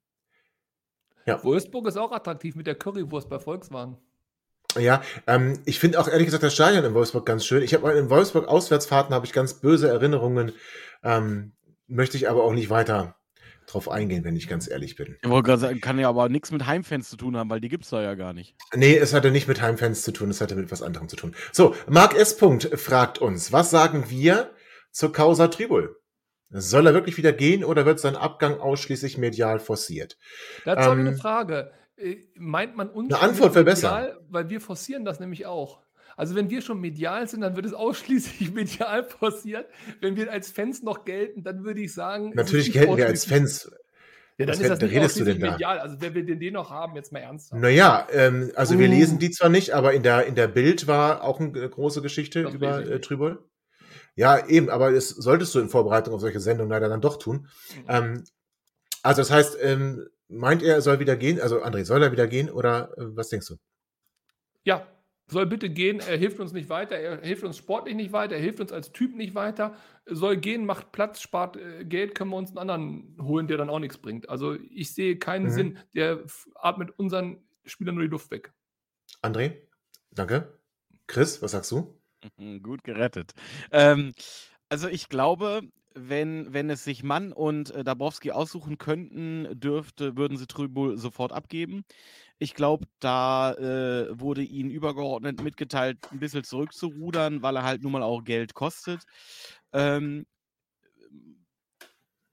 Wolfsburg ist auch attraktiv mit der Currywurst bei Volkswagen. Ja, ähm, ich finde auch ehrlich gesagt das Stadion in Wolfsburg ganz schön. Ich habe in Wolfsburg Auswärtsfahrten habe ich ganz böse Erinnerungen. Ähm, möchte ich aber auch nicht weiter drauf eingehen, wenn ich ganz ehrlich bin. Ich wollte gerade sagen, kann ja aber nichts mit Heimfans zu tun haben, weil die gibt es da ja gar nicht. Nee, es hatte nicht mit Heimfans zu tun, es hatte mit was anderem zu tun. So, Marc S. Punkt fragt uns, was sagen wir zur Causa Tribul? Soll er wirklich wieder gehen oder wird sein Abgang ausschließlich medial forciert? Dazu habe ich Ähm, eine Frage. Äh, Meint man uns eine Antwort wäre besser. medial? Weil wir forcieren das nämlich auch. Also wenn wir schon medial sind, dann wird es ausschließlich medial forciert. Wenn wir als Fans noch gelten, dann würde ich sagen. Natürlich gelten wir als Fans. Ja, dann Was ist das redest du denn ausschließlich da? medial. Also wer will denn den noch haben, jetzt mal ernsthaft. Naja, ähm, also wir Uh. lesen die zwar nicht, aber in der, in der Bild war auch eine große Geschichte Das über äh. Tribul. Ja, eben, aber das solltest du in Vorbereitung auf solche Sendungen leider dann doch tun. Mhm. Ähm, also das heißt, ähm, meint er, er soll wieder gehen? Also André, soll er wieder gehen oder äh, was denkst du? Ja, soll bitte gehen. Er hilft uns nicht weiter. Er hilft uns sportlich nicht weiter. Er hilft uns als Typ nicht weiter. Soll gehen, macht Platz, spart äh, Geld, können wir uns einen anderen holen, der dann auch nichts bringt. Also ich sehe keinen Mhm. Sinn. Der atmet unseren Spielern nur die Luft weg. André? Danke. Chris, was sagst du? Gut gerettet. Ähm, also ich glaube, wenn, wenn es sich Mann und äh, Dabrowski aussuchen könnten, dürfte, würden sie Trübel sofort abgeben. Ich glaube, da äh, wurde ihnen übergeordnet mitgeteilt, ein bisschen zurückzurudern, weil er halt nun mal auch Geld kostet. Ähm,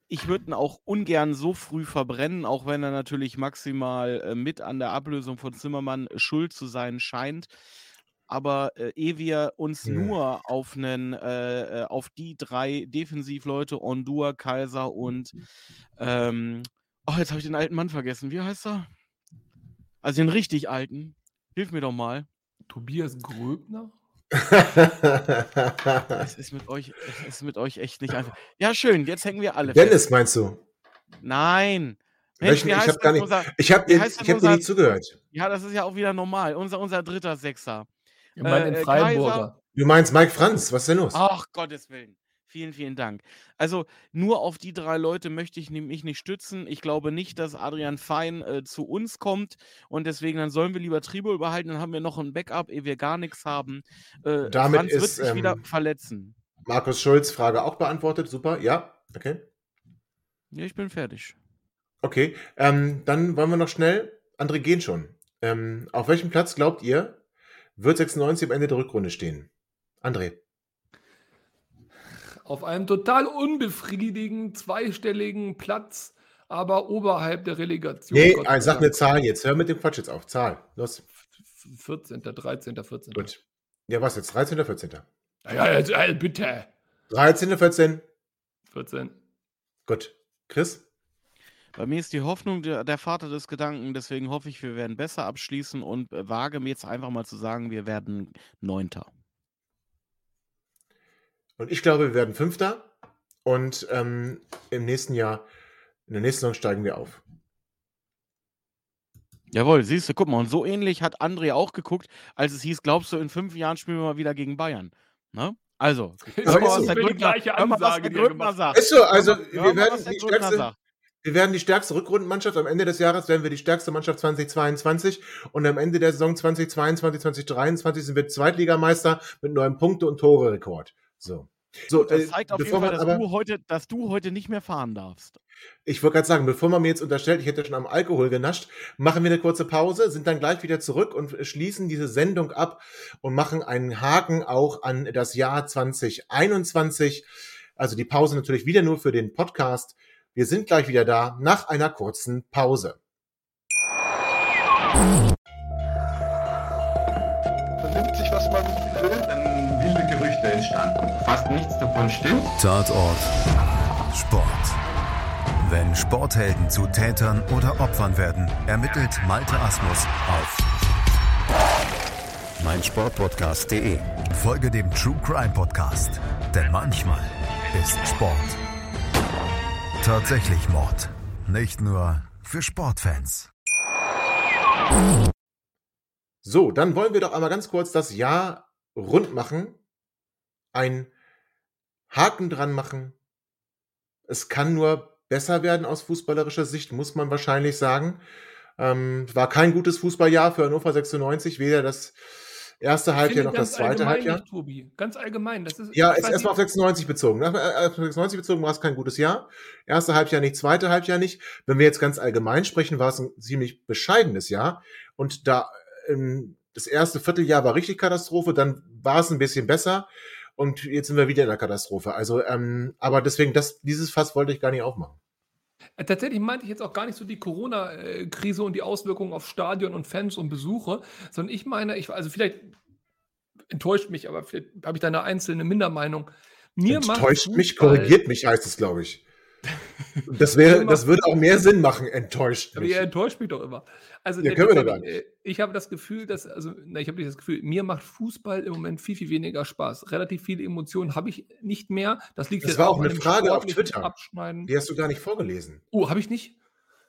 ich würde ihn auch ungern so früh verbrennen, auch wenn er natürlich maximal äh, mit an der Ablösung von Zimmermann schuld zu sein scheint. Aber äh, ehe wir uns Ja. nur auf einen, äh, äh, auf die drei Defensivleute, Ondur, Kaiser und ähm, oh, jetzt habe ich den alten Mann vergessen. Wie heißt er? Also den richtig alten. Hilf mir doch mal. Tobias Gröbner? Es ist mit euch, es ist mit euch echt nicht einfach. Ja, schön, jetzt hängen wir alle Dennis fest. meinst du? Nein. Welchen- ich gar nicht- unser, habe dir, ich hab dir nicht zugehört. ja, das ist ja auch wieder normal. Unser, unser dritter Sechser. Ich meine, Äh, in äh, Freiburger. Du meinst Mike Franz, was ist denn los? Ach, Gottes Willen. Vielen, vielen Dank. Also nur auf die drei Leute möchte ich mich nicht stützen. Ich glaube nicht, dass Adrian Fein äh, zu uns kommt und deswegen dann sollen wir lieber Tribul behalten, dann haben wir noch ein Backup, ehe wir gar nichts haben. Äh, Damit Franz wird ist, sich wieder ähm, verletzen. Markus Schulz, Frage auch beantwortet. Super, ja, okay. Ja, ich bin fertig. Okay, ähm, dann wollen wir noch schnell. Andere gehen schon. Ähm, auf welchem Platz glaubt ihr, wird 96 am Ende der Rückrunde stehen? André. Auf einem total unbefriedigenden, zweistelligen Platz, aber oberhalb der Relegation. Nee, Gott sag eine. Zahl jetzt. Hör mit dem Quatsch jetzt auf. Zahl. Los. 14., 13., 14. Gut. Ja, was jetzt? 13. oder 14.? Ja, jetzt, äh, bitte. 13. 14. 14. Gut. Chris? Bei mir ist die Hoffnung der, der Vater des Gedanken, deswegen hoffe ich, wir werden besser abschließen und äh, wage mir jetzt einfach mal zu sagen, wir werden Neunter. Und ich glaube, wir werden Fünfter. Und ähm, im nächsten Jahr, in der nächsten Saison steigen wir auf. Jawohl, siehst du, guck mal, und so ähnlich hat André auch geguckt, als es hieß, glaubst du, in fünf Jahren spielen wir mal wieder gegen Bayern. Ne? Also, Das Aber ist die Grüttner, gleiche hör mal, was Ansage, der er gemacht sagt. Ist so, also Hör wir hör werden was der stärkste, sagt. Wir werden die stärkste Rückrundenmannschaft. Am Ende des Jahres werden wir die stärkste Mannschaft 2022 und am Ende der Saison 2022, 2023 sind wir Zweitligameister mit neuem Punkte- und Tore-Rekord. So. So, Das äh, zeigt auf jeden Fall, dass aber, du, heute, dass du heute nicht mehr fahren darfst. ich wollte gerade sagen, bevor man mir jetzt unterstellt, ich hätte schon am Alkohol genascht, machen wir eine kurze Pause, sind dann gleich wieder zurück und schließen diese Sendung ab und machen einen Haken auch an das Jahr 2021. Also die Pause natürlich wieder nur für den Podcast. Wir sind gleich wieder da nach einer kurzen Pause. vernimmt sich, was man will. Dann wilde Gerüchte entstanden. Fast nichts davon stimmt. Tatort Sport. Wenn Sporthelden zu Tätern oder Opfern werden, ermittelt Malte Asmus auf meinsportpodcast.de. Folge dem True Crime Podcast, denn manchmal ist Sport tatsächlich Mord. Nicht nur für Sportfans. So, dann wollen wir doch einmal ganz kurz das Jahr rund machen. Ein Haken dran machen. Es kann nur besser werden aus fußballerischer Sicht, muss man wahrscheinlich sagen. Ähm, war kein gutes Fußballjahr für Hannover 96, weder das erste Halbjahr noch das zweite Halbjahr. nicht, Tobi. Ganz allgemein. Das ist, Ja, ist erstmal auf nicht- 96 bezogen. Äh, auf 96 bezogen war es kein gutes Jahr. Erste Halbjahr nicht, zweite Halbjahr nicht. Wenn wir jetzt ganz allgemein sprechen, war es ein ziemlich bescheidenes Jahr. Und da ähm, das erste Vierteljahr war richtig Katastrophe, dann war es ein bisschen besser. Und jetzt sind wir wieder in der Katastrophe. Also, ähm, aber deswegen, das, dieses Fass wollte ich gar nicht aufmachen. Äh, Tatsächlich meinte ich jetzt auch gar nicht so die Corona-Krise und die Auswirkungen auf Stadion und Fans und Besuche, sondern ich meine, ich, also vielleicht enttäuscht mich, aber vielleicht habe ich da eine einzelne Mindermeinung. Mir Enttäuscht mich, korrigiert mich, heißt es, glaube ich. Das wäre, das würde auch mehr Sinn machen, enttäuscht Aber mich. ihr enttäuscht mich doch immer. Also Ja, können wir doch gar nicht. äh, Ich habe das Gefühl, dass, also, na, ich habe nicht das Gefühl, mir macht Fußball im Moment viel, viel weniger Spaß. Relativ viele Emotionen habe ich nicht mehr. Das liegt Das war auch eine Frage auf Twitter. Abschneiden. Die hast du gar nicht vorgelesen. Oh, habe ich nicht?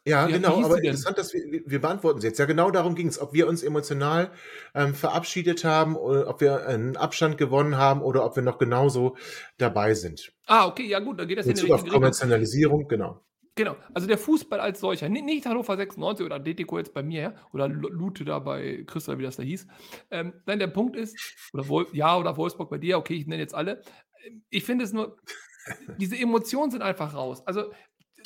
Ja, Ja, genau, aber interessant, dass wir, wir beantworten sie jetzt. Ja, genau darum ging es, ob wir uns emotional ähm, verabschiedet haben, oder ob wir einen Abstand gewonnen haben oder ob wir noch genauso dabei sind. Ah, okay, ja gut, dann geht das In in die auf. Kommerzialisierung, genau. Genau, also der Fußball als solcher, nicht, nicht Hannover 96 oder Atletico jetzt bei mir, ja, oder Lu- Lute da bei Christa, wie das da hieß. Ähm, nein, der Punkt ist, oder Wol ja, oder Wolfsburg bei dir, okay, ich nenne jetzt alle. Ich finde es nur, diese Emotionen sind einfach raus. Also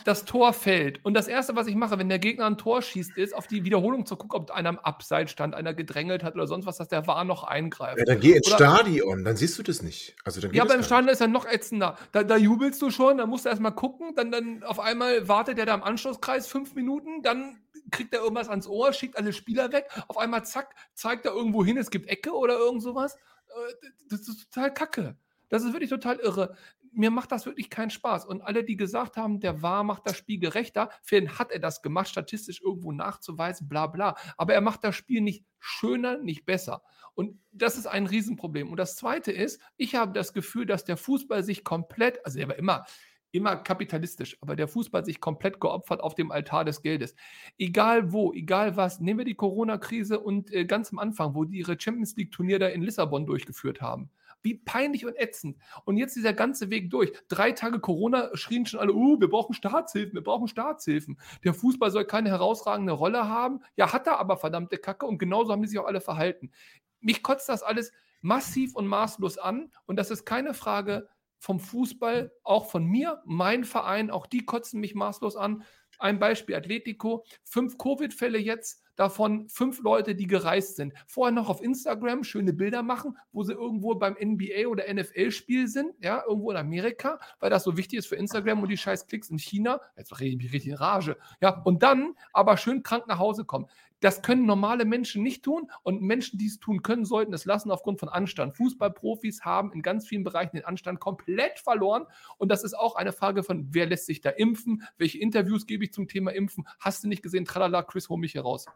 das Tor fällt. Und das Erste, was ich mache, wenn der Gegner ein Tor schießt, ist, auf die Wiederholung zu gucken, ob einer am Abseits stand, einer gedrängelt hat oder sonst was, dass der War noch eingreift. Ja, dann geh ins Oder- Stadion, dann siehst du das nicht. Also dann Ja, das aber im gar Stadion ist er noch ätzender. Da, da jubelst du schon, dann musst du erstmal gucken, dann, dann auf einmal wartet er da im Anschlusskreis fünf Minuten, dann kriegt er irgendwas ans Ohr, schickt alle Spieler weg, auf einmal zack, zeigt er irgendwo hin, es gibt Ecke oder irgend sowas. Äh, Das ist total kacke. Das ist wirklich total irre. Mir macht das wirklich keinen Spaß. Und alle, die gesagt haben, der war, macht das Spiel gerechter, für ihn hat er das gemacht, statistisch irgendwo nachzuweisen, bla bla. Aber er macht das Spiel nicht schöner, nicht besser. Und das ist ein Riesenproblem. Und das Zweite ist, ich habe das Gefühl, dass der Fußball sich komplett, also er war immer, immer kapitalistisch, aber der Fußball sich komplett geopfert auf dem Altar des Geldes. Egal wo, egal was, nehmen wir die Corona-Krise und äh, ganz am Anfang, wo die ihre Champions League-Turnier da in Lissabon durchgeführt haben. Wie peinlich und ätzend. Und jetzt dieser ganze Weg durch. Drei Tage Corona schrien schon alle, uh, wir brauchen Staatshilfen, wir brauchen Staatshilfen. Der Fußball soll keine herausragende Rolle haben. Ja, hat er aber verdammte Kacke und genauso haben die sich auch alle verhalten. Mich kotzt das alles massiv und maßlos an und das ist keine Frage vom Fußball, auch von mir, mein Verein, auch die kotzen mich maßlos an. Ein Beispiel, Atletico, fünf Covid-Fälle jetzt, davon fünf Leute, die gereist sind. Vorher noch auf Instagram schöne Bilder machen, wo sie irgendwo beim NBA oder NFL-Spiel sind, ja, irgendwo in Amerika, weil das so wichtig ist für Instagram und die scheiß Klicks in China. Jetzt rede ich mich richtig in Rage. Ja, und dann aber schön krank nach Hause kommen. Das können normale Menschen nicht tun und Menschen, die es tun können, sollten es lassen aufgrund von Anstand. Fußballprofis haben in ganz vielen Bereichen den Anstand komplett verloren und das ist auch eine Frage von, wer lässt sich da impfen, welche Interviews gebe ich zum Thema Impfen. Hast du nicht gesehen, tralala, Chris, hol mich hier raus.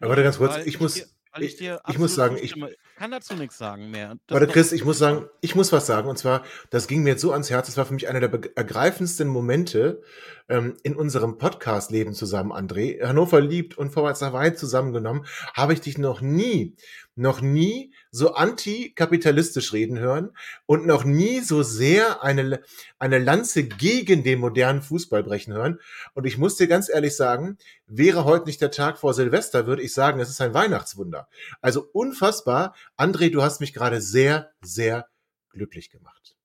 Aber warte ganz kurz, Weil ich muss, dir- ich, ich muss sagen, ich. Kann dazu nichts sagen mehr. Das Warte, Chris, ich muss sagen, ich muss was sagen. Und zwar, das ging mir jetzt so ans Herz. Das war für mich einer der ergreifendsten Momente ähm, in unserem Podcast-Leben zusammen, André. Hannover liebt und Vorwärts nach weit zusammengenommen, habe ich dich noch nie, noch nie so antikapitalistisch reden hören und noch nie so sehr eine, eine Lanze gegen den modernen Fußball brechen hören. Und ich muss dir ganz ehrlich sagen, wäre heute nicht der Tag vor Silvester, würde ich sagen, es ist ein Weihnachtswunder. Also unfassbar. André, du hast mich gerade sehr, sehr glücklich gemacht.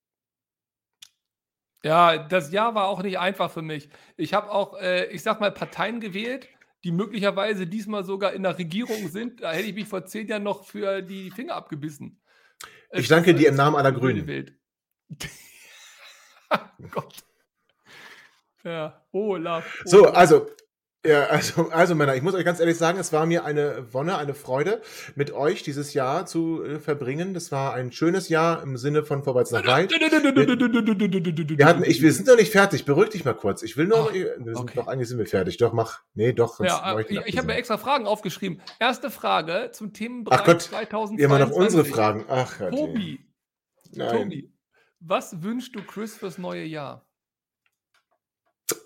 Ja, das Jahr war auch nicht einfach für mich. Ich habe auch, äh, ich sag mal, Parteien gewählt, die möglicherweise diesmal sogar in der Regierung sind. Da hätte ich mich vor zehn Jahren noch für die Finger abgebissen. Ich Es danke ist dir im Namen aller Grünen. Oh Gott. Ja, Olaf. So, Olaf. also, ja, also, also Männer, ich muss euch ganz ehrlich sagen, es war mir eine Wonne, eine Freude, mit euch dieses Jahr zu äh, verbringen. Das war ein schönes Jahr im Sinne von Vorwärts nach weit. Wir hatten, ich, wir sind noch nicht fertig. Beruhig dich mal kurz. Ich will nur, Ah, wir sind, okay. doch, eigentlich sind wir fertig. Doch, mach, nee, doch. Ja, äh, ich, ich habe mir extra Fragen aufgeschrieben. Erste Frage zum Themenbereich Ach Gott, 2022. Immer noch unsere Fragen. Ach, Gott. Tobi. Tobi, was wünschst du Chris fürs neue Jahr?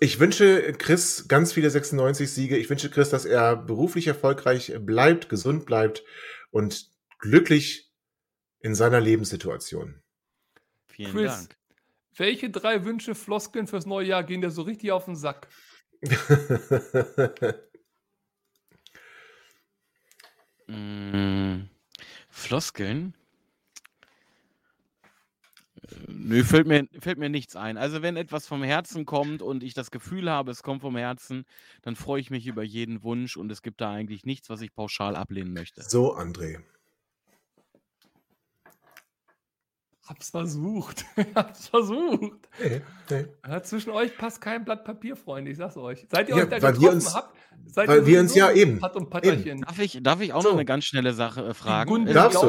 Ich wünsche Chris ganz viele 96 Siege. Ich wünsche Chris, dass er beruflich erfolgreich bleibt, gesund bleibt und glücklich in seiner Lebenssituation. Vielen Chris, Dank. welche drei Wünsche, Floskeln fürs neue Jahr gehen dir so richtig auf den Sack? Mm, Floskeln? Äh, Nö, fällt mir, fällt mir nichts ein. Also wenn etwas vom Herzen kommt und ich das Gefühl habe, es kommt vom Herzen, dann freue ich mich über jeden Wunsch und es gibt da eigentlich nichts, was ich pauschal ablehnen möchte. so, André. Hab's versucht. Hab's versucht. Nee, nee. Ja, zwischen euch passt kein Blatt Papier, Freunde, ich sag's euch. Seit ihr Ja, euch da getroffen uns- habt, seid weil ihr wir uns ja eben- und Patterchen. Darf ich, darf ich auch So. noch eine ganz schnelle Sache äh, fragen? Gunde, Es Darfst du.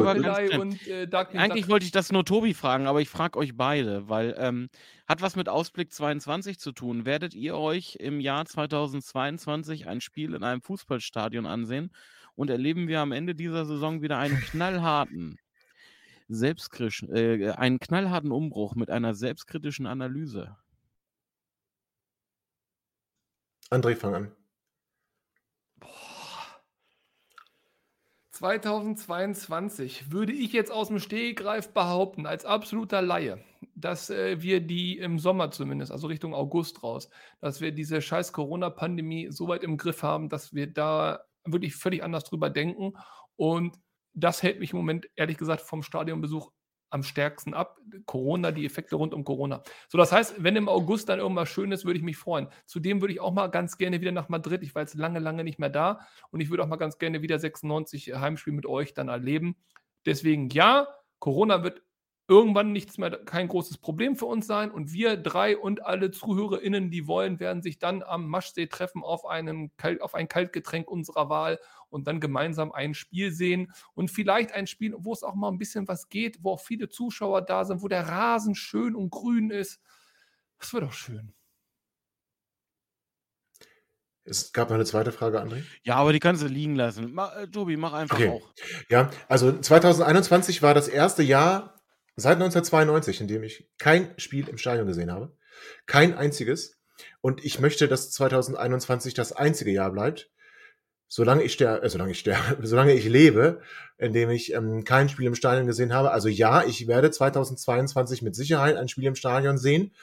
und äh, Eigentlich wollte ich das nur Tobi fragen, aber ich frage euch beide, weil ähm, hat was mit Ausblick 22 zu tun. Werdet ihr euch im Jahr 2022 ein Spiel in einem Fußballstadion ansehen und erleben wir am Ende dieser Saison wieder einen knallharten, selbstkritisch, äh, einen knallharten Umbruch mit einer selbstkritischen Analyse? André, fang an. 2022 würde ich jetzt aus dem Stehgreif behaupten, als absoluter Laie, dass äh, wir die im Sommer zumindest, also Richtung August raus, dass wir diese scheiß Corona-Pandemie so weit im Griff haben, dass wir da wirklich völlig anders drüber denken. Und das hält mich im Moment, ehrlich gesagt, vom Stadionbesuch am stärksten ab. Corona, die Effekte rund um Corona. So, das heißt, wenn im August dann irgendwas Schönes, würde ich mich freuen. Zudem würde ich auch mal ganz gerne wieder nach Madrid. Ich war jetzt lange, lange nicht mehr da und ich würde auch mal ganz gerne wieder 96 Heimspiel mit euch dann erleben. Deswegen ja, Corona wird irgendwann nichts mehr, kein großes Problem für uns sein und wir drei und alle ZuhörerInnen, die wollen, werden sich dann am Maschsee treffen auf, einen, Kalt- auf ein Kaltgetränk unserer Wahl und dann gemeinsam ein Spiel sehen und vielleicht ein Spiel, wo es auch mal ein bisschen was geht, wo auch viele Zuschauer da sind, wo der Rasen schön und grün ist. Das wird doch schön. Es gab noch eine zweite Frage, André. Ja, aber die kannst du liegen lassen. Ma, äh, Tobi, mach einfach Okay. auch. Ja, also 2021 war das erste Jahr seit 1992, in dem ich kein Spiel im Stadion gesehen habe. Kein einziges. Und ich möchte, dass 2021 das einzige Jahr bleibt, solange ich sterbe, äh, solange ich sterbe, solange ich lebe, in dem ich ähm, kein Spiel im Stadion gesehen habe. Also ja, ich werde 2022 mit Sicherheit ein Spiel im Stadion sehen.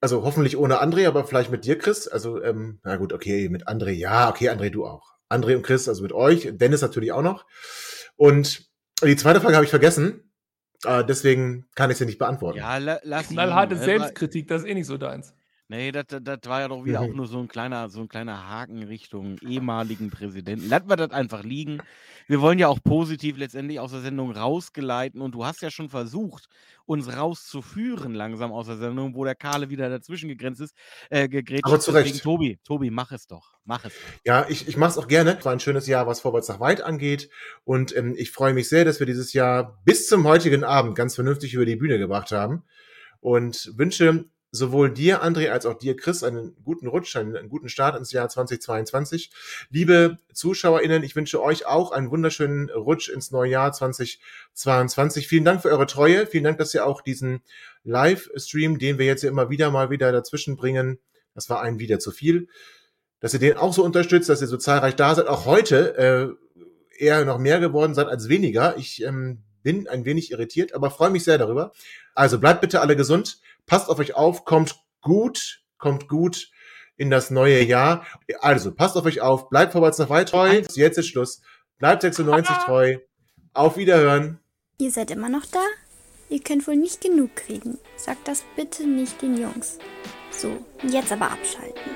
Also hoffentlich ohne André, aber vielleicht mit dir, Chris. Also, ähm, na gut, okay, mit André, ja, okay, André, du auch. André und Chris, also mit euch, Dennis natürlich auch noch. Und die zweite Frage habe ich vergessen. Äh, deswegen kann ich sie nicht beantworten. Ja, la, lass Knallharte. Äh, Selbstkritik, das ist eh nicht so deins. Nee, das, war ja doch wieder Mhm. auch nur so ein kleiner, so ein kleiner Haken Richtung ehemaligen Präsidenten. Lassen wir das einfach liegen. Wir wollen ja auch positiv letztendlich aus der Sendung rausgeleiten und du hast ja schon versucht, uns rauszuführen langsam aus der Sendung, wo der Karle wieder dazwischen gegrenzt ist, äh, gegrätscht Aber zu Recht. Tobi, Tobi, mach es doch. Mach es. doch. Ja, ich, ich mache es auch gerne. Es war ein schönes Jahr, was Vorwärts nach weit angeht. Und ähm, ich freue mich sehr, dass wir dieses Jahr bis zum heutigen Abend ganz vernünftig über die Bühne gebracht haben. Und wünsche sowohl dir, André, als auch dir, Chris, einen guten Rutsch, einen, guten Start ins Jahr 2022. Liebe ZuschauerInnen, ich wünsche euch auch einen wunderschönen Rutsch ins neue Jahr 2022. Vielen Dank für eure Treue. Vielen Dank, dass ihr auch diesen Livestream, den wir jetzt ja immer wieder mal wieder dazwischen bringen, das war ein wieder zu viel, dass ihr den auch so unterstützt, dass ihr so zahlreich da seid. Auch heute äh, eher noch mehr geworden seid als weniger. Ich ähm, bin ein wenig irritiert, aber freue mich sehr darüber. Also bleibt bitte alle gesund, passt auf euch auf, kommt gut, kommt gut in das neue Jahr. Also passt auf euch auf, bleibt vorwärts nach weit treu. Jetzt ist Schluss. Bleibt 96 treu. Auf Wiederhören. Ihr seid immer noch da? Ihr könnt wohl nicht genug kriegen. Sagt das bitte nicht den Jungs. So, jetzt aber abschalten.